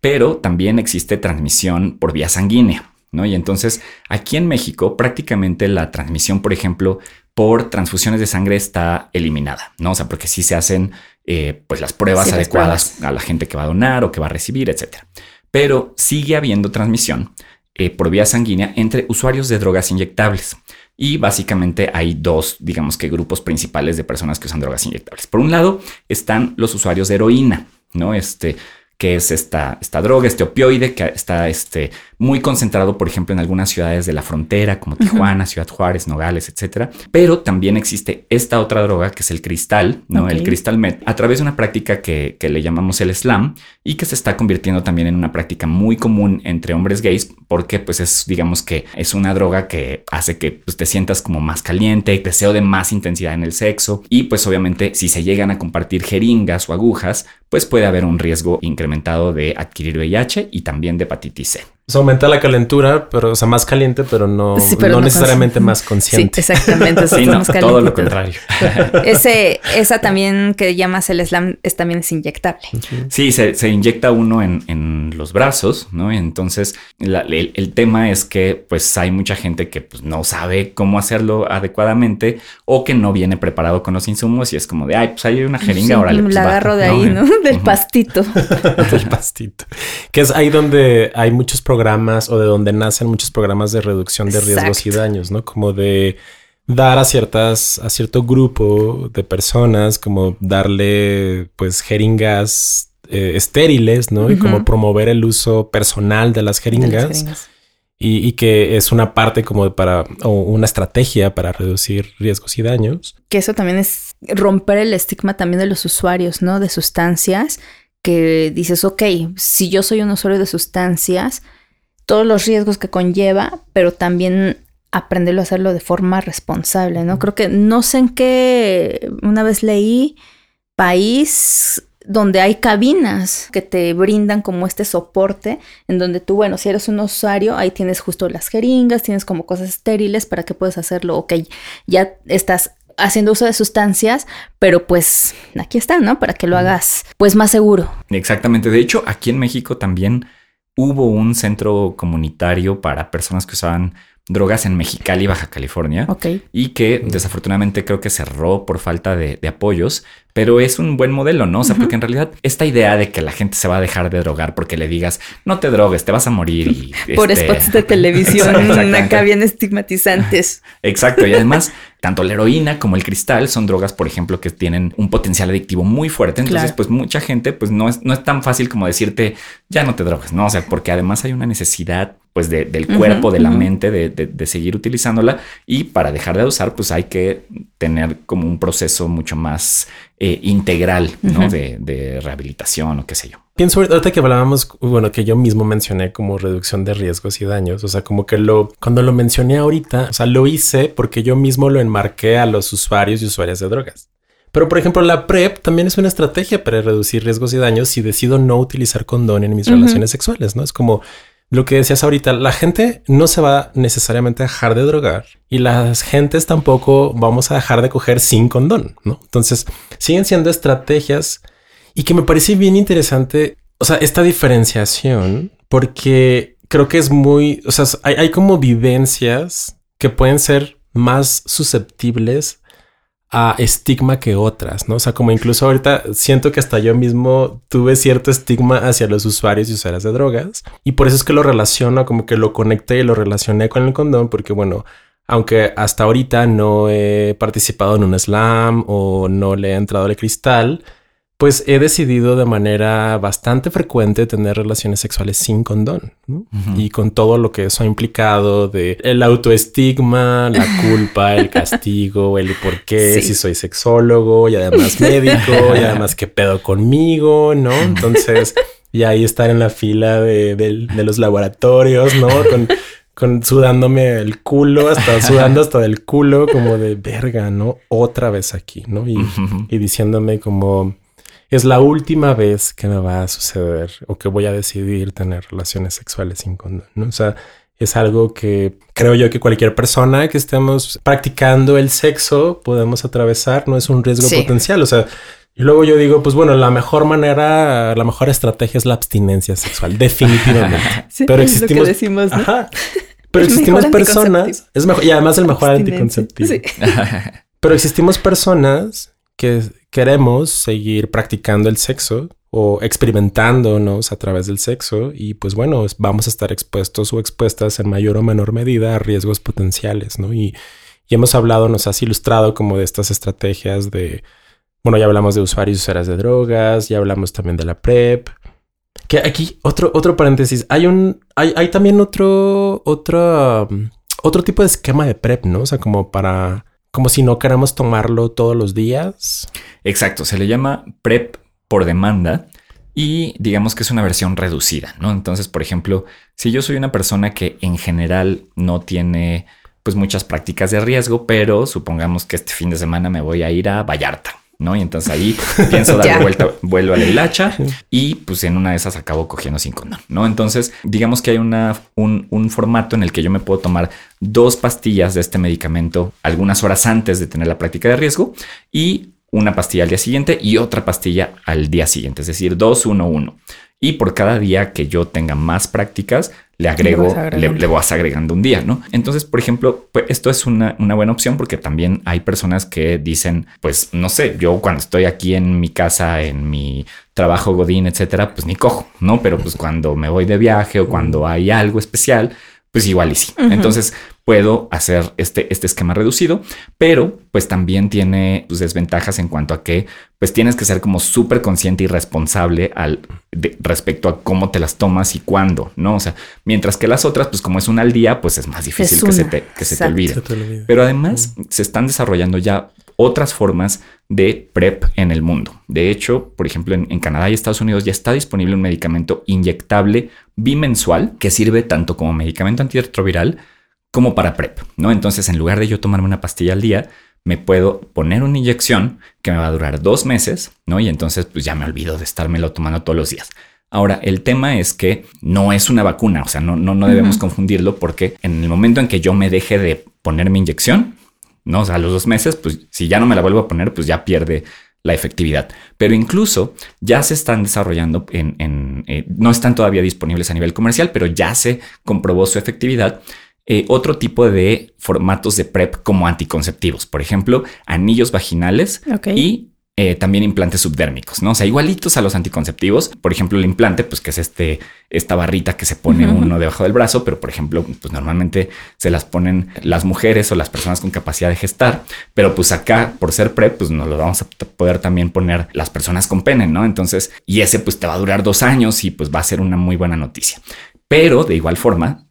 pero también existe transmisión por vía sanguínea. ¿No? Y entonces aquí en México prácticamente la transmisión, por ejemplo, por transfusiones de sangre está eliminada, ¿no? O sea, porque sí se hacen eh, pues las pruebas adecuadas a la gente que va a donar o que va a recibir, etcétera. Pero sigue habiendo transmisión eh, por vía sanguínea entre usuarios de drogas inyectables. Y básicamente hay dos, digamos que grupos principales de personas que usan drogas inyectables. Por un lado están los usuarios de heroína, ¿no? Este, que es esta, esta droga, este opioide que está este, muy concentrado, por ejemplo, en algunas ciudades de la frontera, como Tijuana, Ciudad Juárez, Nogales, etcétera. Pero también existe esta otra droga que es el cristal, ¿no? El cristal met, a través de una práctica que, que, le llamamos el slam y que se está convirtiendo también en una práctica muy común entre hombres gays, porque pues es, digamos que es una droga que hace que pues, te sientas como más caliente, deseo de más intensidad en el sexo y pues obviamente si se llegan a compartir jeringas o agujas, pues puede haber un riesgo incrementado de adquirir VIH y también de hepatitis C. Se aumenta la calentura, pero, o sea, más caliente, pero no, no, necesariamente más consciente. Sí, exactamente. sí, no, todo lo contrario. Ese, esa también que llamas el slam es también es inyectable. Sí, se, se inyecta uno en, en, los brazos, ¿no? Entonces, el, el, tema es que, pues, hay mucha gente que pues, no sabe cómo hacerlo adecuadamente o que no viene preparado con los insumos y es como de, ay, pues hay una jeringa, ahora le pues, La agarro de ahí, ¿no? Del pastito. Del pastito. Que es ahí donde hay muchos problemas programas o de donde nacen muchos programas de reducción de riesgos y daños, ¿no? Como de dar a ciertas, a cierto grupo de personas, como darle pues jeringas eh, estériles, ¿no? Y como promover el uso personal de las jeringas. Y, y, que es una parte como para o una estrategia para reducir riesgos y daños. Que eso también es romper el estigma también de los usuarios, ¿no? De sustancias, que dices, ok, si yo soy un usuario de sustancias, todos los riesgos que conlleva, pero también aprenderlo a hacerlo de forma responsable, ¿no? Creo que no sé en qué, una vez leí país donde hay cabinas que te brindan como este soporte, en donde tú, bueno, si eres un usuario, ahí tienes justo las jeringas, tienes como cosas estériles para que puedas hacerlo, ok, ya estás haciendo uso de sustancias, pero pues aquí está, ¿no? Para que lo hagas pues más seguro. Exactamente, de hecho, aquí en México también hubo un centro comunitario para personas que usaban drogas en Mexicali, Baja California. Y que desafortunadamente creo que cerró por falta de, apoyos, pero es un buen modelo, ¿no? O sea, porque en realidad esta idea de que la gente se va a dejar de drogar porque le digas, no te drogues, te vas a morir. Y, por este spots de televisión acá bien estigmatizantes. Exacto. Y además, tanto la heroína como el cristal son drogas, por ejemplo, que tienen un potencial adictivo muy fuerte. Entonces, pues mucha gente, pues no es, no es tan fácil como decirte, ya no te drogues, ¿no? O sea, porque además hay una necesidad pues del cuerpo, de la mente, de, seguir utilizándola. Y para dejar de usar, pues hay que tener como un proceso mucho más eh, integral, ¿no? de, rehabilitación o qué sé yo. Pienso ahorita que hablábamos, bueno, que yo mismo mencioné como reducción de riesgos y daños. O sea, como que lo, cuando lo mencioné ahorita, o sea, lo hice porque yo mismo lo enmarqué a los usuarios y usuarias de drogas. Pero, por ejemplo, la PrEP también es una estrategia para reducir riesgos y daños si decido no utilizar condón en mis relaciones sexuales, ¿no? Es como lo que decías ahorita, la gente no se va necesariamente a dejar de drogar y las gentes tampoco vamos a dejar de coger sin condón, ¿no? Entonces, siguen siendo estrategias y que me parece bien interesante, o sea, esta diferenciación, porque creo que es muy, o sea, hay, como vivencias que pueden ser más susceptibles a estigma que otras, ¿no? O sea, como incluso ahorita siento que hasta yo mismo tuve cierto estigma hacia los usuarios y usuarias de drogas y por eso es que lo relaciono, como que lo conecté y lo relacioné con el condón porque bueno, aunque hasta ahorita no he participado en un slam o no le he entrado al cristal, pues he decidido de manera bastante frecuente tener relaciones sexuales sin condón y con todo lo que eso ha implicado de el autoestigma, la culpa, el castigo, el por qué, si soy sexólogo y además médico y además qué pedo conmigo, ¿no? Entonces, y ahí estar en la fila de, los laboratorios, ¿no? Con, con sudándome el culo, hasta sudando hasta del culo, como de verga, ¿no? Otra vez aquí, ¿no? Y, y diciéndome como es la última vez que me va a suceder o que voy a decidir tener relaciones sexuales sin condón. ¿no? O sea, es algo que creo yo que cualquier persona que estemos practicando el sexo podemos atravesar, no es un riesgo potencial. O sea, y luego yo digo, pues bueno, la mejor manera, la mejor estrategia es la abstinencia sexual, definitivamente. Pero existimos. decimos, Pero existimos personas. Es mejor, y además el mejor anticonceptivo. Pero existimos personas que queremos seguir practicando el sexo o experimentándonos a través del sexo y pues bueno, vamos a estar expuestos o expuestas en mayor o menor medida a riesgos potenciales, ¿no? Y, hemos hablado, nos has ilustrado como de estas estrategias de, bueno, ya hablamos de usuarios y usuarias de drogas, ya hablamos también de la PrEP, Que aquí, otro, otro paréntesis, hay un, hay, hay también otro, otro, otro tipo de esquema de PrEP, ¿no? O sea, como para, como si no queramos tomarlo todos los días. Exacto, se le llama PrEP por demanda y digamos que es una versión reducida, ¿no? Entonces, por ejemplo, si yo soy una persona que en general no tiene pues muchas prácticas de riesgo, pero supongamos que este fin de semana me voy a ir a Vallarta, ¿no? Y entonces ahí pienso dar vuelta, vuelvo a la hilacha y pues en una de esas acabo cogiendo sin condón, ¿no? Entonces, digamos que hay una, un, un, formato en el que yo me puedo tomar dos pastillas de este medicamento algunas horas antes de tener la práctica de riesgo y una pastilla al día siguiente y otra pastilla al día siguiente, es decir, dos, uno, uno. Y por cada día que yo tenga más prácticas, le agrego, le, le, vas agregando un día, ¿no? Entonces, por ejemplo, pues esto es una, una, buena opción porque también hay personas que dicen, pues no sé, yo cuando estoy aquí en mi casa, en mi trabajo godín, etcétera, pues ni cojo, ¿no? Pero pues cuando me voy de viaje o cuando hay algo especial, pues igual y sí. Uh -huh. Entonces puedo hacer este, este esquema reducido, pero pues también tiene sus desventajas en cuanto a que pues tienes que ser como súper consciente y responsable al de, respecto a cómo te las tomas y cuándo, ¿no? O sea, mientras que las otras, pues como es una al día, pues es más difícil es que, se te, que se te olvide. Se te olvide. Pero además uh -huh. se están desarrollando ya otras formas de PrEP en el mundo. De hecho, por ejemplo, en, en, Canadá y Estados Unidos ya está disponible un medicamento inyectable bimensual que sirve tanto como medicamento antirretroviral como para PrEP, ¿no? Entonces, en lugar de yo tomarme una pastilla al día, me puedo poner una inyección que me va a durar dos meses, ¿no? Y entonces, pues ya me olvido de estármelo tomando todos los días. Ahora, el tema es que no es una vacuna, o sea, no, no, no debemos uh -huh. confundirlo porque en el momento en que yo me deje de poner mi inyección, ¿no? O sea, a los dos meses, pues si ya no me la vuelvo a poner, pues ya pierde la efectividad. Pero incluso ya se están desarrollando en, en eh, no están todavía disponibles a nivel comercial, pero ya se comprobó su efectividad. Eh, otro tipo de formatos de PrEP como anticonceptivos, por ejemplo, anillos vaginales okay. y eh, también implantes subdérmicos, ¿no? O sea, igualitos a los anticonceptivos. Por ejemplo, el implante, pues que es este, esta barrita que se pone uno debajo del brazo, pero por ejemplo, pues normalmente se las ponen las mujeres o las personas con capacidad de gestar, pero pues acá, por ser PrEP, pues nos lo vamos a poder también poner las personas con pene, ¿no? Entonces, y ese pues te va a durar dos años y pues va a ser una muy buena noticia. Pero de igual forma,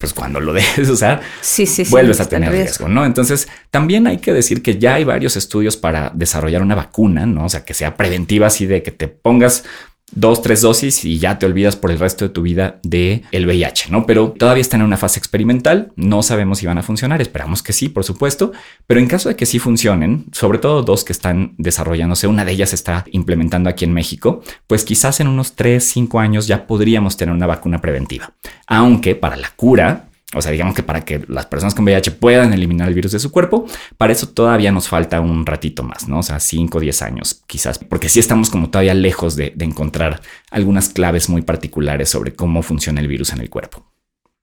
pues cuando lo dejes usar, sí, sí, sí, vuelves a tener riesgo. riesgo, ¿no? Entonces, también hay que decir que ya hay varios estudios para desarrollar una vacuna, ¿no? O sea, que sea preventiva, así de que te pongas dos, tres dosis y ya te olvidas por el resto de tu vida de el VIH, ¿no? Pero todavía están en una fase experimental, no sabemos si van a funcionar, esperamos que sí, por supuesto, pero en caso de que sí funcionen, sobre todo dos que están desarrollándose, una de ellas está implementando aquí en México, pues quizás en unos tres, cinco años ya podríamos tener una vacuna preventiva, aunque para la cura o sea, digamos que para que las personas con VIH puedan eliminar el virus de su cuerpo, para eso todavía nos falta un ratito más, ¿no? O sea, 5 o 10 años quizás, porque sí estamos como todavía lejos de, de encontrar algunas claves muy particulares sobre cómo funciona el virus en el cuerpo.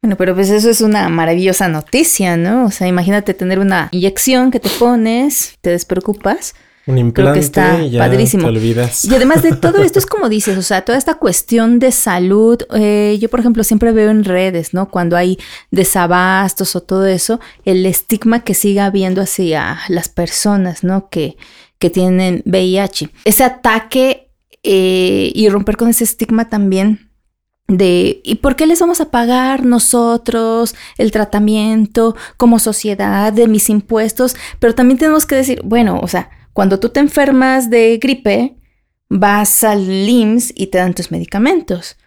Bueno, pero pues eso es una maravillosa noticia, ¿no? O sea, imagínate tener una inyección que te pones, te despreocupas un implante Creo que está y ya padrísimo. te olvidas. Y además de todo esto es como dices, o sea, toda esta cuestión de salud, eh, yo por ejemplo siempre veo en redes, ¿no? Cuando hay desabastos o todo eso, el estigma que siga habiendo hacia las personas, ¿no? Que, que tienen VIH. Ese ataque eh, y romper con ese estigma también de ¿y por qué les vamos a pagar nosotros el tratamiento como sociedad de mis impuestos? Pero también tenemos que decir, bueno, o sea, cuando tú te enfermas de gripe, vas al IMSS y te dan tus medicamentos.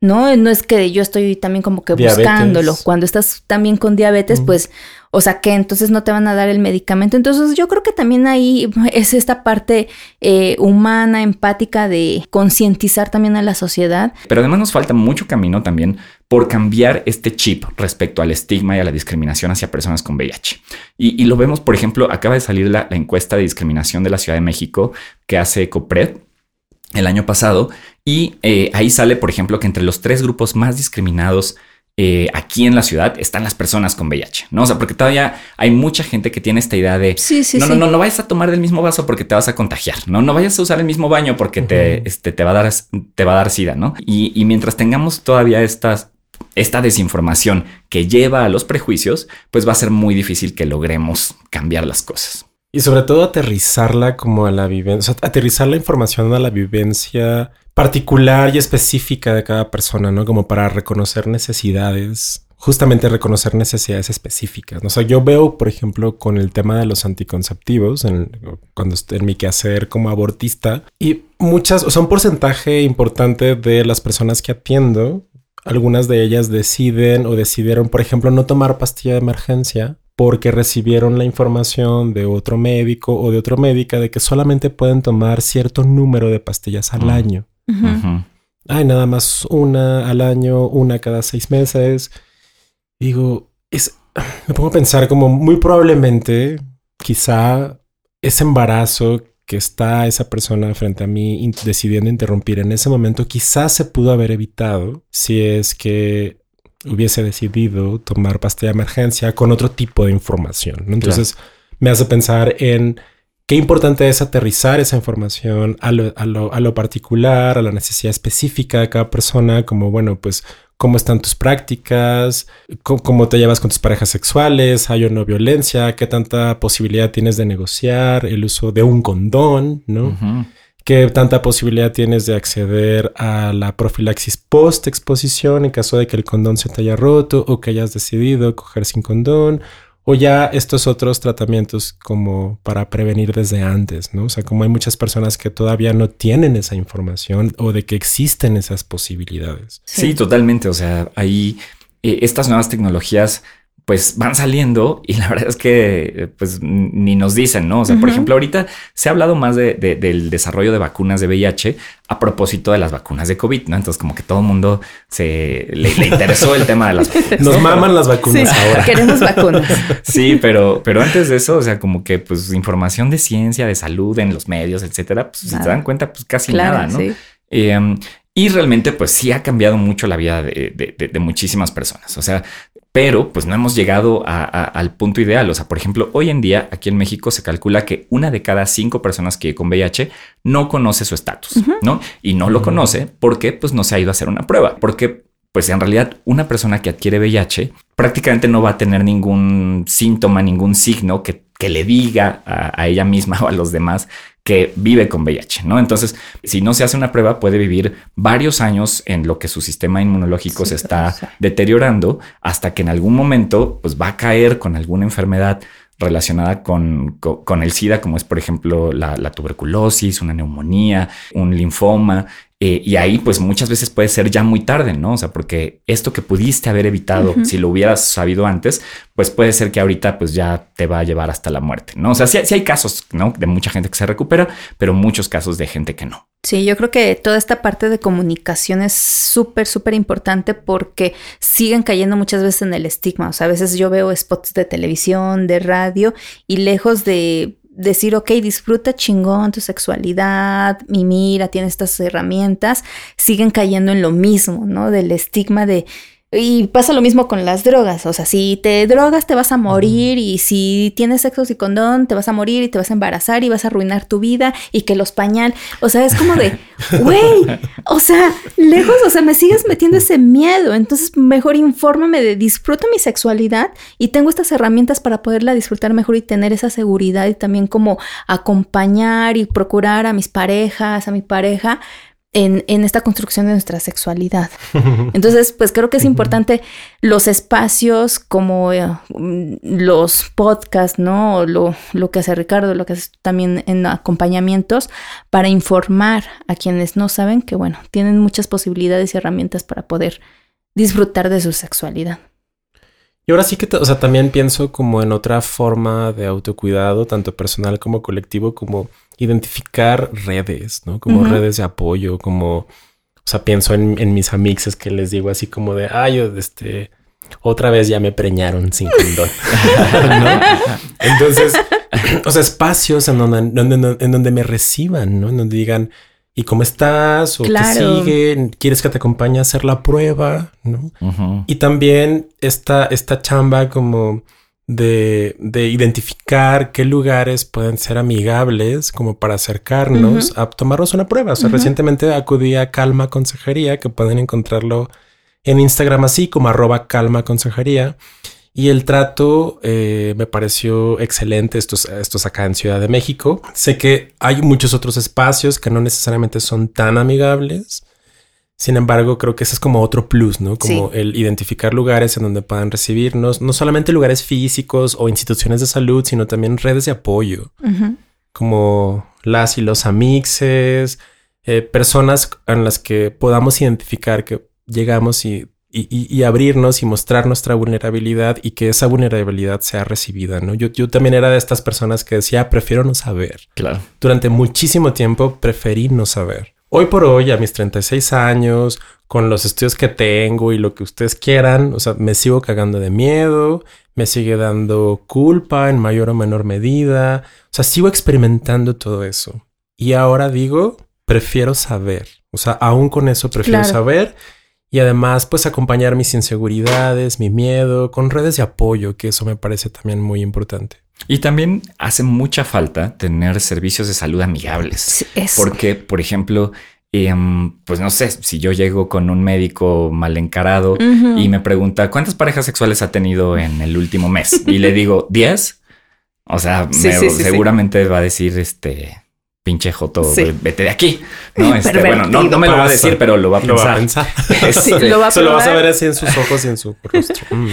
No, no es que yo estoy también como que diabetes. buscándolo. Cuando estás también con diabetes, pues, o sea, que entonces no te van a dar el medicamento. Entonces yo creo que también ahí es esta parte eh, humana, empática de concientizar también a la sociedad. Pero además nos falta mucho camino también por cambiar este chip respecto al estigma y a la discriminación hacia personas con VIH. Y, y lo vemos, por ejemplo, acaba de salir la, la, encuesta de discriminación de la Ciudad de México que hace COPRED el año pasado y eh, ahí sale, por ejemplo, que entre los tres grupos más discriminados eh, aquí en la ciudad están las personas con VIH, ¿no? O sea, porque todavía hay mucha gente que tiene esta idea de sí, sí, no, sí. no, no, no vayas a tomar del mismo vaso porque te vas a contagiar, no, no vayas a usar el mismo baño porque uh -huh. te, este, te va a dar, te va a dar sida, ¿no? Y, y mientras tengamos todavía estas esta desinformación que lleva a los prejuicios, pues va a ser muy difícil que logremos cambiar las cosas. Y sobre todo aterrizarla como a la vivencia, o sea, aterrizar la información a la vivencia particular y específica de cada persona, ¿no? Como para reconocer necesidades, justamente reconocer necesidades específicas. ¿no? O sea, yo veo, por ejemplo, con el tema de los anticonceptivos, cuando estoy en mi quehacer como abortista, y muchas, o sea, un porcentaje importante de las personas que atiendo, algunas de ellas deciden o decidieron, por ejemplo, no tomar pastilla de emergencia porque recibieron la información de otro médico o de otra médica de que solamente pueden tomar cierto número de pastillas al año. Ay, nada más una al año, una cada seis meses. Digo, es, me pongo a pensar como muy probablemente, quizá ese embarazo que está esa persona frente a mí decidiendo interrumpir en ese momento, quizás se pudo haber evitado si es que hubiese decidido tomar pastilla de emergencia con otro tipo de información. Entonces me hace pensar en qué importante es aterrizar esa información a lo, a, lo, a lo, particular, a la necesidad específica de cada persona, como, bueno, pues, cómo están tus prácticas, cómo, te llevas con tus parejas sexuales, hay o no violencia, qué tanta posibilidad tienes de negociar el uso de un condón, ¿no? ¿Qué tanta posibilidad tienes de acceder a la profilaxis post exposición en caso de que el condón se te haya roto o que hayas decidido coger sin condón? O ya estos otros tratamientos como para prevenir desde antes, ¿no? O sea, como hay muchas personas que todavía no tienen esa información o de que existen esas posibilidades. Sí, totalmente. O sea, ahí eh, estas nuevas tecnologías pues van saliendo y la verdad es que pues ni nos dicen, ¿no? O sea, por ejemplo, ahorita se ha hablado más de, del desarrollo de vacunas de VIH a propósito de las vacunas de COVID, ¿no? Entonces como que todo el mundo se le, interesó el tema de las vacunas. Nos maman las vacunas ahora. Queremos vacunas. Sí, pero, pero antes de eso, o sea, como que pues información de ciencia, de salud en los medios, etcétera, pues si se dan cuenta, pues casi nada, ¿no? Em, y realmente, pues sí ha cambiado mucho la vida de, de, muchísimas personas. O sea, pero pues no hemos llegado al punto ideal. O sea, por ejemplo, hoy en día aquí en México se calcula que una de cada cinco personas que con VIH no conoce su estatus, ¿no? Y no lo conoce porque pues no se ha ido a hacer una prueba, porque pues en realidad una persona que adquiere VIH prácticamente no va a tener ningún síntoma, ningún signo que, le diga a, ella misma o a los demás que vive con VIH, ¿no? Entonces, si no se hace una prueba, puede vivir varios años en lo que su sistema inmunológico se está deteriorando hasta que en algún momento pues va a caer con alguna enfermedad relacionada con, con, el SIDA, como es por ejemplo la, la tuberculosis, una neumonía, un linfoma, eh, y ahí pues muchas veces puede ser ya muy tarde, ¿no? O sea, porque esto que pudiste haber evitado si lo hubieras sabido antes, pues puede ser que ahorita pues ya te va a llevar hasta la muerte, ¿no? O sea, sí, hay casos, ¿no? De mucha gente que se recupera, pero muchos casos de gente que no. Sí, yo creo que toda esta parte de comunicación es súper, súper importante porque siguen cayendo muchas veces en el estigma. O sea, a veces yo veo spots de televisión, de radio y lejos de decir, ok, disfruta chingón tu sexualidad, mi mira, tiene estas herramientas, siguen cayendo en lo mismo, ¿no? Del estigma de y pasa lo mismo con las drogas, o sea, si te drogas te vas a morir y si tienes sexo sin condón te vas a morir y te vas a embarazar y vas a arruinar tu vida y que los pañal, o sea, es como de, güey, o sea, lejos, o sea, me sigues metiendo ese miedo, entonces mejor infórmame de disfruto mi sexualidad y tengo estas herramientas para poderla disfrutar mejor y tener esa seguridad y también como acompañar y procurar a mis parejas, a mi pareja en, esta construcción de nuestra sexualidad. Entonces, pues creo que es importante los espacios como eh, los podcasts, ¿no? Lo, lo que hace Ricardo, lo que hace también en acompañamientos para informar a quienes no saben que, bueno, tienen muchas posibilidades y herramientas para poder disfrutar de su sexualidad. Y ahora sí que, o sea, también pienso como en otra forma de autocuidado, tanto personal como colectivo, como identificar redes, ¿no? Como redes de apoyo, como, o sea, pienso en, mis amixes que les digo así como de, ay, yo, este, otra vez ya me preñaron sin condón. Entonces, o sea, espacios en donde, en donde me reciban, ¿no? En donde digan, ¿y cómo estás? ¿O qué sigue? ¿Quieres que te acompañe a hacer la prueba? ¿No? Y también esta, esta chamba como de, de, identificar qué lugares pueden ser amigables como para acercarnos a tomarnos una prueba. O sea, recientemente acudí a Calma Consejería, que pueden encontrarlo en Instagram así como arroba Calma Consejería. Y el trato eh, me pareció excelente, estos, estos acá en Ciudad de México. Sé que hay muchos otros espacios que no necesariamente son tan amigables. Sin embargo, creo que ese es como otro plus, ¿no? Como el identificar lugares en donde puedan recibirnos, no solamente lugares físicos o instituciones de salud, sino también redes de apoyo, como las y los amixes, eh, personas en las que podamos identificar que llegamos y y, abrirnos y mostrar nuestra vulnerabilidad y que esa vulnerabilidad sea recibida, ¿no? Yo, yo también era de estas personas que decía, prefiero no saber. Claro. Durante muchísimo tiempo preferí no saber. Hoy por hoy, a mis 36 años, con los estudios que tengo y lo que ustedes quieran, o sea, me sigo cagando de miedo, me sigue dando culpa en mayor o menor medida, o sea, sigo experimentando todo eso. Y ahora digo, prefiero saber, o sea, aún con eso prefiero saber y además pues acompañar mis inseguridades, mi miedo con redes de apoyo, que eso me parece también muy importante. Y también hace mucha falta tener servicios de salud amigables. Porque, por ejemplo, em, pues no sé, si yo llego con un médico mal encarado y me pregunta cuántas parejas sexuales ha tenido en el último mes y le digo 10, o sea, seguramente va a decir este pinche Joto, vete de aquí. No, este, bueno, no, me lo va a decir, pero lo va a pensar. Lo va a lo vas a ver así en sus ojos y en su rostro. Mm.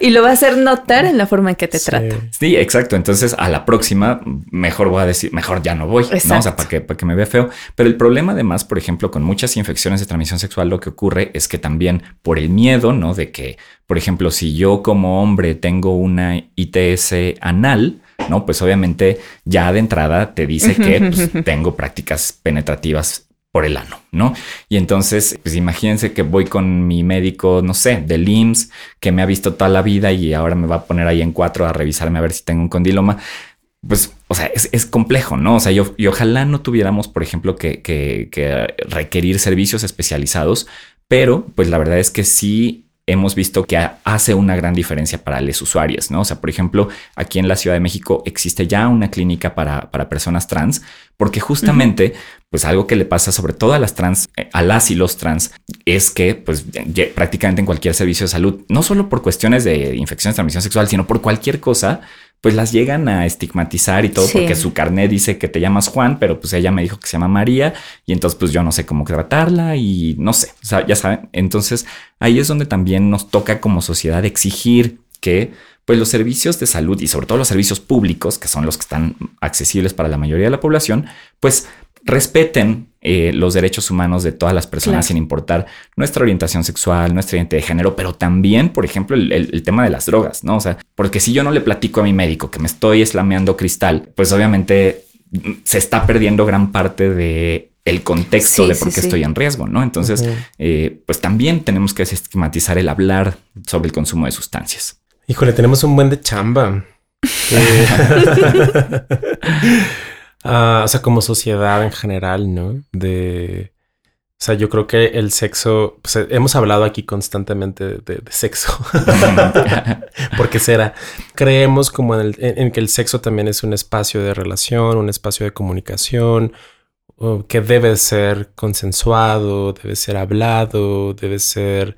y, lo, va a hacer notar en la forma en que te trata. Sí, exacto. Entonces, a la próxima, mejor voy a decir, mejor ya no voy, ¿no? O sea, para que, para que me vea feo. Pero el problema, además, por ejemplo, con muchas infecciones de transmisión sexual, lo que ocurre es que también por el miedo, ¿no? De que, por ejemplo, si yo como hombre tengo una ITS anal, ¿no? Pues obviamente ya de entrada te dice que pues, tengo prácticas penetrativas por el ano, ¿no? Y entonces, pues imagínense que voy con mi médico, no sé, del IMSS, que me ha visto toda la vida y ahora me va a poner ahí en cuatro a revisarme a ver si tengo un condiloma. Pues, o sea, es, complejo, ¿no? O sea, yo, y ojalá no tuviéramos, por ejemplo, que, que requerir servicios especializados, pero pues la verdad es que sí hemos visto que hace una gran diferencia para los usuarios, ¿no? O sea, por ejemplo, aquí en la Ciudad de México existe ya una clínica para, para personas trans, porque justamente, pues algo que le pasa sobre todo a las trans, a las y los trans, es que, pues prácticamente en cualquier servicio de salud, no solo por cuestiones de infecciones de transmisión sexual, sino por cualquier cosa, pues las llegan a estigmatizar y todo porque su carnet dice que te llamas Juan, pero pues ella me dijo que se llama María y entonces pues yo no sé cómo tratarla y no sé, o sea, ya saben, entonces ahí es donde también nos toca como sociedad exigir que pues los servicios de salud y sobre todo los servicios públicos, que son los que están accesibles para la mayoría de la población, pues respeten eh, los derechos humanos de todas las personas sin importar nuestra orientación sexual, nuestra identidad de género, pero también, por ejemplo, el, tema de las drogas, ¿no? O sea, porque si yo no le platico a mi médico que me estoy eslameando cristal, pues obviamente mm, se está perdiendo gran parte de el contexto de por qué estoy en riesgo, ¿no? Entonces, eh, pues también tenemos que estigmatizar el hablar sobre el consumo de sustancias. Híjole, tenemos un buen de chamba. Ah, o sea, como sociedad en general, ¿no? De... O sea, yo creo que el sexo, pues, hemos hablado aquí constantemente de, sexo. ¿Por qué será? Creemos como en, que el sexo también es un espacio de relación, un espacio de comunicación, que debe ser consensuado, debe ser hablado, debe ser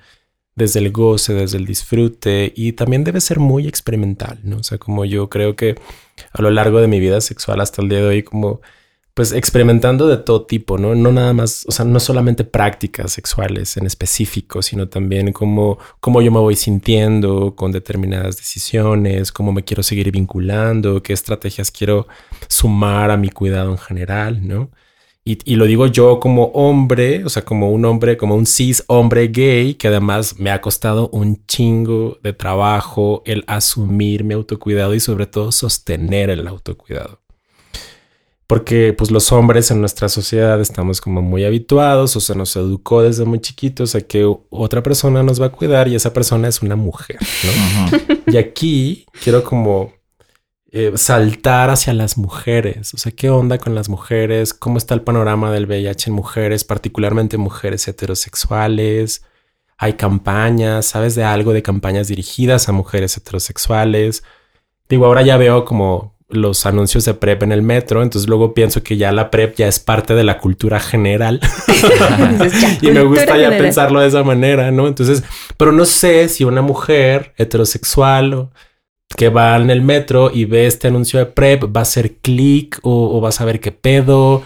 desde el goce, desde el disfrute y también debe ser muy experimental, ¿no? O sea, como yo creo que a lo largo de mi vida sexual hasta el día de hoy, como pues experimentando de todo tipo, ¿no? No nada más, o sea, no solamente prácticas sexuales en específico, sino también cómo, cómo yo me voy sintiendo con determinadas decisiones, cómo me quiero seguir vinculando, qué estrategias quiero sumar a mi cuidado en general, ¿no? Y, lo digo yo como hombre, o sea, como un hombre, como un cis hombre gay, que además me ha costado un chingo de trabajo el asumir mi autocuidado y sobre todo sostener el autocuidado. Porque pues los hombres en nuestra sociedad estamos como muy habituados o se nos educó desde muy chiquitos a que otra persona nos va a cuidar y esa persona es una mujer, ¿no? Y aquí quiero como eh, saltar hacia las mujeres. O sea, ¿qué onda con las mujeres? ¿Cómo está el panorama del VIH en mujeres, particularmente mujeres heterosexuales? Hay campañas, ¿sabes de algo de campañas dirigidas a mujeres heterosexuales? Digo, ahora ya veo como los anuncios de PrEP en el metro, entonces luego pienso que ya la PrEP ya es parte de la cultura general. y me gusta ya pensarlo de esa manera, ¿no? Entonces, pero no sé si una mujer heterosexual o que va en el metro y ve este anuncio de PrEP va a hacer clic o, va a saber qué pedo.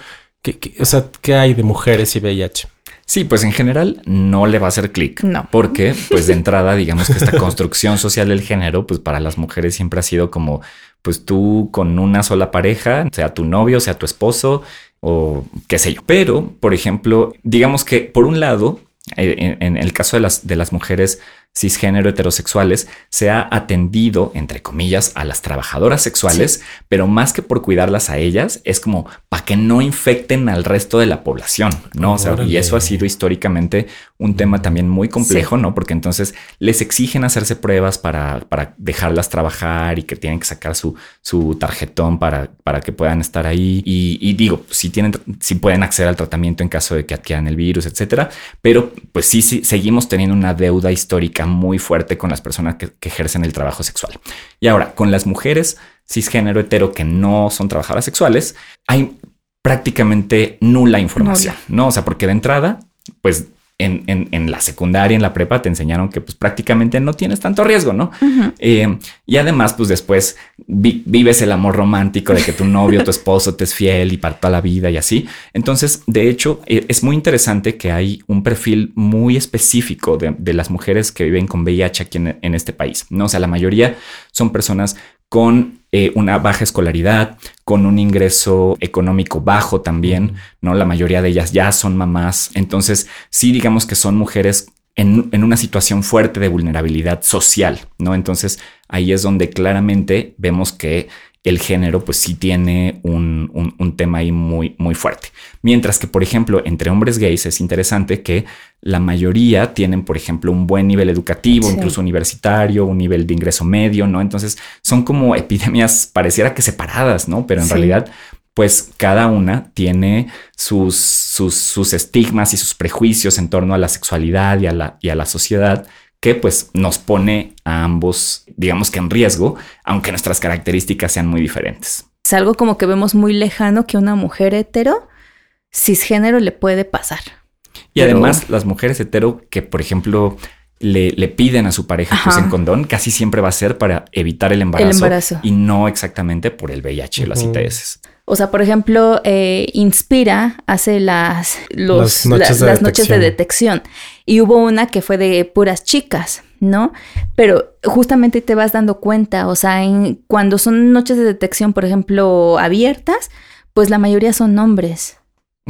o sea, ¿qué hay de mujeres y VIH? Sí, pues en general no le va a hacer clic. No. Porque, pues de entrada, digamos que esta construcción social del género, pues para las mujeres siempre ha sido como, pues tú con una sola pareja, sea tu novio, sea tu esposo o qué sé yo. Pero, por ejemplo, digamos que por un lado, eh, en, el caso de las, de las mujeres cisgénero heterosexuales se ha atendido, entre comillas, a las trabajadoras sexuales, pero más que por cuidarlas a ellas, es como para que no infecten al resto de la población, ¿no? y eso ha sido históricamente un tema también muy complejo, ¿no? Porque entonces les exigen hacerse pruebas para, para dejarlas trabajar y que tienen que sacar su, su tarjetón para, para que puedan estar ahí. Y, digo, si tienen, si pueden acceder al tratamiento en caso de que adquieran el virus, etcétera. Pero pues sí, sí, seguimos teniendo una deuda histórica muy fuerte con las personas que, ejercen el trabajo sexual. Y ahora, con las mujeres cisgénero hetero que no son trabajadoras sexuales, hay prácticamente nula información, ¿no? O sea, porque de entrada, pues en, la secundaria, en la prepa, te enseñaron que pues prácticamente no tienes tanto riesgo, ¿no? Eh, y además, pues después vives el amor romántico de que tu novio, tu esposo te es fiel y para toda la vida y así. Entonces, de hecho, e, es muy interesante que hay un perfil muy específico de, las mujeres que viven con VIH aquí en, en este país, ¿no? O sea, la mayoría son personas con eh, una baja escolaridad, con un ingreso económico bajo también, ¿no? La mayoría de ellas ya son mamás. Entonces, sí, digamos que son mujeres en, en, una situación fuerte de vulnerabilidad social, ¿no? Entonces, ahí es donde claramente vemos que el género pues sí tiene un, un, tema ahí muy, muy fuerte. Mientras que, por ejemplo, entre hombres gays es interesante que la mayoría tienen, por ejemplo, un buen nivel educativo, incluso universitario, un nivel de ingreso medio, ¿no? Entonces son como epidemias pareciera que separadas, ¿no? Pero en realidad pues cada una tiene sus, sus, sus, estigmas y sus prejuicios en torno a la sexualidad y a la, y a la sociedad que pues nos pone a ambos, digamos que en riesgo, aunque nuestras características sean muy diferentes. Es algo como que vemos muy lejano que una mujer hetero cisgénero le puede pasar. Y además las mujeres hetero que, por ejemplo, le, le piden a su pareja que usen condón, casi siempre va a ser para evitar el embarazo, y no exactamente por el VIH o las ITS. O sea, por ejemplo, eh, Inspira hace las, las, noches, de detección y hubo una que fue de puras chicas, ¿no? Pero justamente te vas dando cuenta, o sea, en, cuando son noches de detección, por ejemplo, abiertas, pues la mayoría son hombres.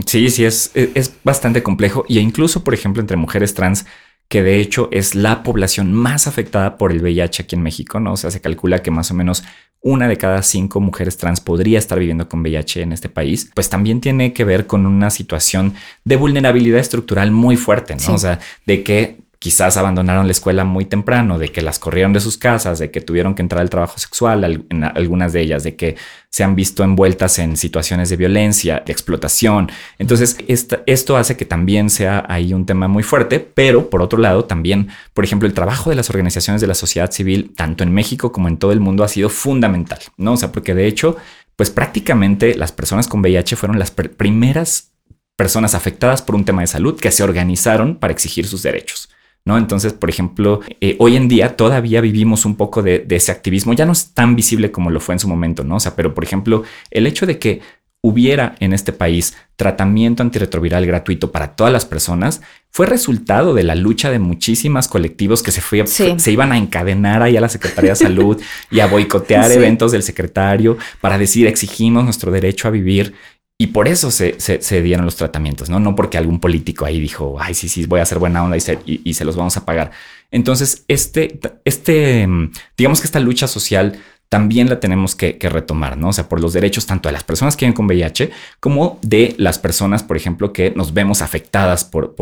Sí, sí, es, es bastante complejo. Y incluso, por ejemplo, entre mujeres trans, que de hecho es la población más afectada por el VIH aquí en México, ¿no? O sea, se calcula que más o menos una de cada cinco mujeres trans podría estar viviendo con VIH en este país, pues también tiene que ver con una situación de vulnerabilidad estructural muy fuerte, ¿no? O sea, de que quizás abandonaron la escuela muy temprano, de que las corrieron de sus casas, de que tuvieron que entrar al trabajo sexual, en algunas de ellas, de que se han visto envueltas en situaciones de violencia, de explotación. Entonces, esto hace que también sea ahí un tema muy fuerte, pero por otro lado, también, por ejemplo, el trabajo de las organizaciones de la sociedad civil, tanto en México como en todo el mundo, ha sido fundamental, ¿no? O sea, porque de hecho, pues prácticamente las personas con VIH fueron las primeras personas afectadas por un tema de salud que se organizaron para exigir sus derechos. ¿No? Entonces, por ejemplo, eh, hoy en día todavía vivimos un poco de, ese activismo, ya no es tan visible como lo fue en su momento, ¿no? O sea, pero por ejemplo, el hecho de que hubiera en este país tratamiento antirretroviral gratuito para todas las personas fue resultado de la lucha de muchísimas colectivos que se, fue, se iban a encadenar ahí a la Secretaría de Salud y a boicotear eventos del secretario para decir exigimos nuestro derecho a vivir y por eso se, se, dieron los tratamientos, ¿no? No porque algún político ahí dijo, ay, sí, sí, voy a hacer buena onda y se, y se los vamos a pagar. Entonces, este, este, digamos que esta lucha social también la tenemos que, retomar, ¿no? O sea, por los derechos tanto de las personas que viven con VIH como de las personas, por ejemplo, que nos vemos afectadas por,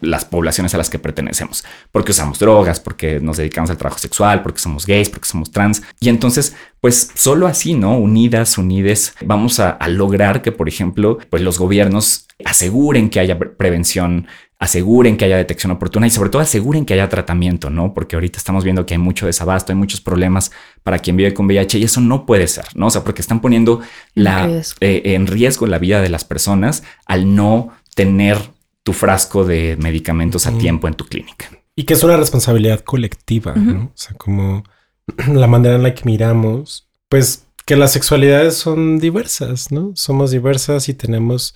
las poblaciones a las que pertenecemos, porque usamos drogas, porque nos dedicamos al trabajo sexual, porque somos gays, porque somos trans. Y entonces, pues solo así, ¿no? Unidas, unides, vamos a, a lograr que, por ejemplo, pues los gobiernos aseguren que haya prevención aseguren que haya detección oportuna y sobre todo aseguren que haya tratamiento, ¿no? Porque ahorita estamos viendo que hay mucho desabasto, hay muchos problemas para quien vive con VIH y eso no puede ser, ¿no? O sea, porque están poniendo la, eh, en riesgo la vida de las personas al no tener tu frasco de medicamentos a tiempo en tu clínica. Y que es una responsabilidad colectiva, ¿no? O sea, como la manera en la que miramos, pues que las sexualidades son diversas, ¿no? Somos diversas y tenemos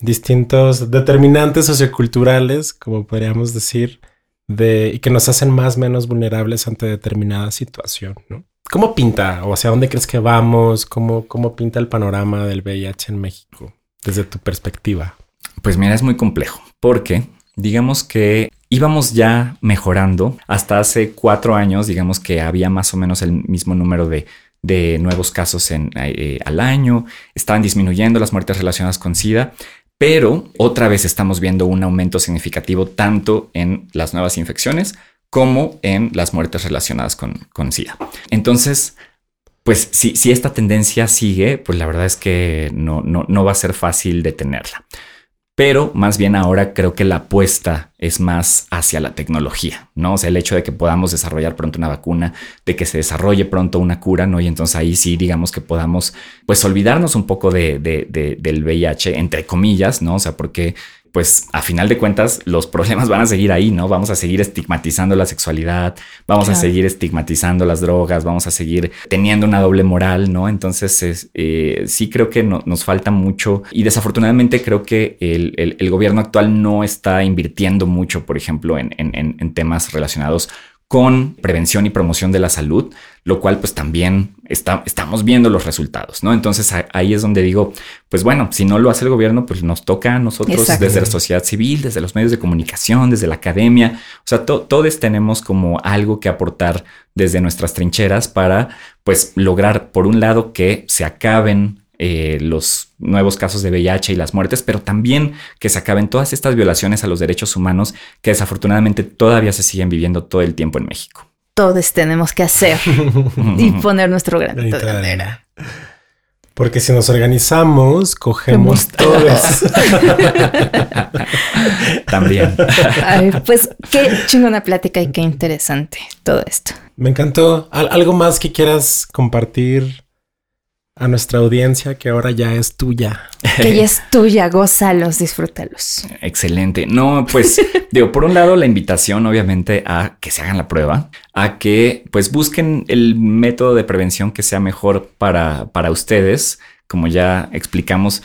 distintos determinantes socioculturales, como podríamos decir, de, y que nos hacen más o menos vulnerables ante determinada situación, ¿no? ¿Cómo pinta o hacia dónde crees que vamos? ¿Cómo, cómo pinta el panorama del VIH en México desde tu perspectiva? Pues mira, es muy complejo porque digamos que íbamos ya mejorando hasta hace cuatro años, digamos que había más o menos el mismo número de, nuevos casos eh, al año, estaban disminuyendo las muertes relacionadas con SIDA, pero otra vez estamos viendo un aumento significativo tanto en las nuevas infecciones como en las muertes relacionadas con, con SIDA. Entonces, pues si, si, esta tendencia sigue, pues la verdad es que no, no, no va a ser fácil detenerla pero más bien ahora creo que la apuesta es más hacia la tecnología, ¿no? O sea, el hecho de que podamos desarrollar pronto una vacuna, de que se desarrolle pronto una cura, ¿no? Y entonces ahí sí, digamos que podamos, pues, olvidarnos un poco de, del VIH, entre comillas, ¿no? O sea, porque pues a final de cuentas los problemas van a seguir ahí, ¿no? Vamos a seguir estigmatizando la sexualidad, vamos a seguir estigmatizando las drogas, vamos a seguir teniendo una doble moral, ¿no? Entonces eh, sí creo que nos falta mucho y desafortunadamente creo que el, gobierno actual no está invirtiendo mucho, por ejemplo, en, en temas relacionados con prevención y promoción de la salud, lo cual pues también está, estamos viendo los resultados, ¿no? Entonces ahí es donde digo, pues bueno, si no lo hace el gobierno, pues nos toca a nosotros desde la sociedad civil, desde los medios de comunicación, desde la academia, o sea, todos tenemos como algo que aportar desde nuestras trincheras para pues lograr, por un lado, que se acaben eh, los nuevos casos de VIH y las muertes, pero también que se acaben todas estas violaciones a los derechos humanos que desafortunadamente todavía se siguen viviendo todo el tiempo en México. Todos tenemos que hacer y poner nuestro granito de arena. Porque si nos organizamos, cogemos todos. También. pues qué chingona plática y qué interesante todo esto. Me encantó. ¿Algo más que quieras compartir a nuestra audiencia que ahora ya es tuya. Que ya es tuya, gózalos, disfrútalos. Excelente. No, pues digo, por un lado la invitación obviamente a que se hagan la prueba, a que pues busquen el método de prevención que sea mejor para, para ustedes. Como ya explicamos,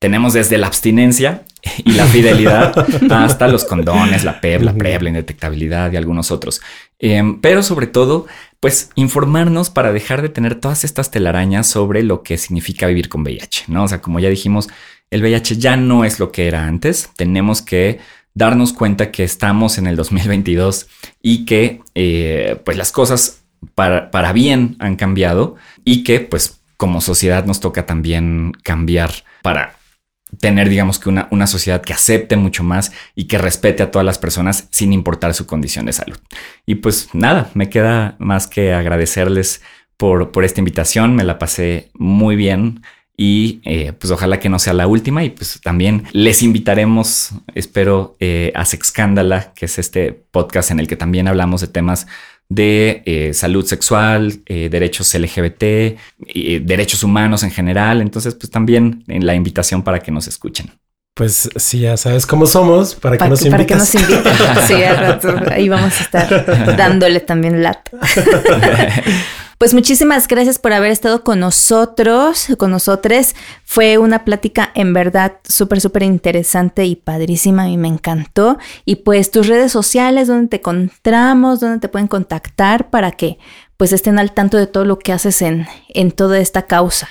tenemos desde la abstinencia y la fidelidad hasta los condones, la PEP, la PrEP, la indetectabilidad y algunos otros. Em, pero sobre todo, pues informarnos para dejar de tener todas estas telarañas sobre lo que significa vivir con VIH, ¿no? O sea, como ya dijimos, el VIH ya no es lo que era antes. Tenemos que darnos cuenta que estamos en el 2022 y que eh, pues las cosas para, para bien han cambiado y que pues como sociedad nos toca también cambiar para tener, digamos que una, una, sociedad que acepte mucho más y que respete a todas las personas sin importar su condición de salud. Y pues nada, me queda más que agradecerles por, por esta invitación, me la pasé muy bien y eh, pues ojalá que no sea la última y pues también les invitaremos, espero, eh, a Sexcándala, que es este podcast en el que también hablamos de temas de eh, salud sexual, eh, derechos LGBT, derechos humanos en general. Entonces, pues también en la invitación para que nos escuchen. Pues sí, ya sabes cómo somos, para que nos Para que nos inviten. sí, al rato ahí vamos a estar dándole también lat. Pues muchísimas gracias por haber estado con nosotros, con nosotros. Fue una plática en verdad súper, súper interesante y padrísima. A mí me encantó. Y pues tus redes sociales, donde te encontramos, donde te pueden contactar para que pues estén al tanto de todo lo que haces en, en toda esta causa.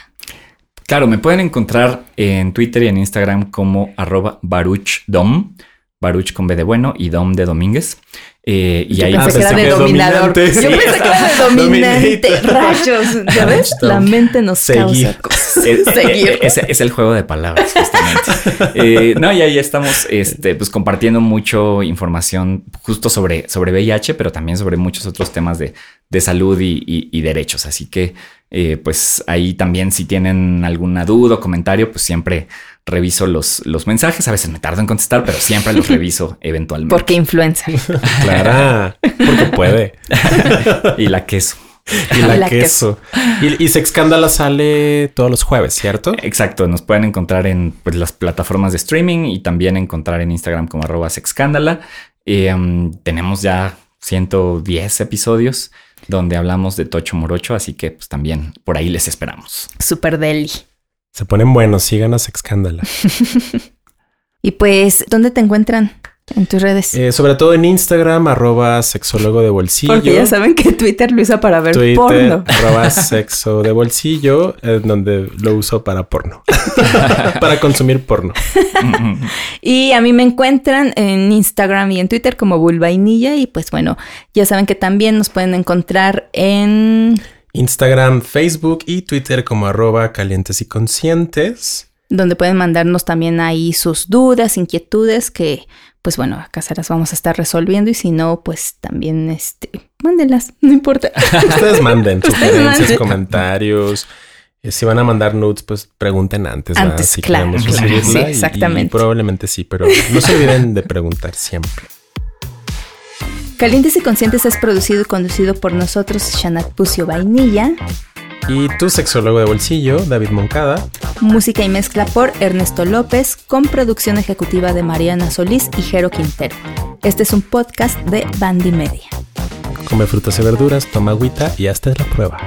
Claro, me pueden encontrar en Twitter y en Instagram como arroba baruchdom, baruch con B de bueno y dom de Domínguez. Eh, y ahí pensé que era de dominador. Yo pensé que era de dominante. Rayos, ¿sabes? La mente nos causa cosas. seguir. Es, el juego de palabras, justamente. Eh, no, y ahí estamos este, pues, compartiendo mucho información justo sobre, sobre VIH, pero también sobre muchos otros temas de, de salud y, y, derechos. Así que, eh, pues ahí también si tienen alguna duda o comentario, pues siempre reviso los, los mensajes. A veces me tardo en contestar, pero siempre los reviso eventualmente. Porque influencer. claro, porque puede. y la queso. Y la, queso. Y, y Sexcándala sale todos los jueves, ¿cierto? Exacto. Nos pueden encontrar en pues, las plataformas de streaming y también encontrar en Instagram como arroba Sexcándala. Em, tenemos ya 110 episodios donde hablamos de Tocho Morocho, así que pues también por ahí les esperamos. Super deli. Se ponen buenos, sigan a Sexcándala. y pues, ¿dónde te encuentran? En tus redes. Eh, sobre todo en Instagram, arroba sexólogo de bolsillo. Porque ya saben que Twitter lo usa para ver Twitter, porno. Arroba sexo de bolsillo, en donde lo uso para porno. para consumir porno. y a mí me encuentran en Instagram y en Twitter como Bulvainilla. Y pues bueno, ya saben que también nos pueden encontrar en Instagram, Facebook y Twitter como arroba calientes y conscientes. Donde pueden mandarnos también ahí sus dudas, inquietudes que pues bueno, acá se las vamos a estar resolviendo y si no, pues también, este, mándenlas, no importa. Ustedes manden sugerencias, comentarios. Eh, si van a mandar nudes, pues pregunten antes. Antes, Si claro, sí, exactamente. probablemente sí, pero no se olviden de preguntar siempre. Calientes y Conscientes es producido y conducido por nosotros, Shanat Pucio Vainilla y tu sexólogo de bolsillo, David Moncada. Música y mezcla por Ernesto López, con producción ejecutiva de Mariana Solís y Jero Quintero. Este es un podcast de Bandy Media. Come frutas y verduras, toma agüita y hasta la prueba.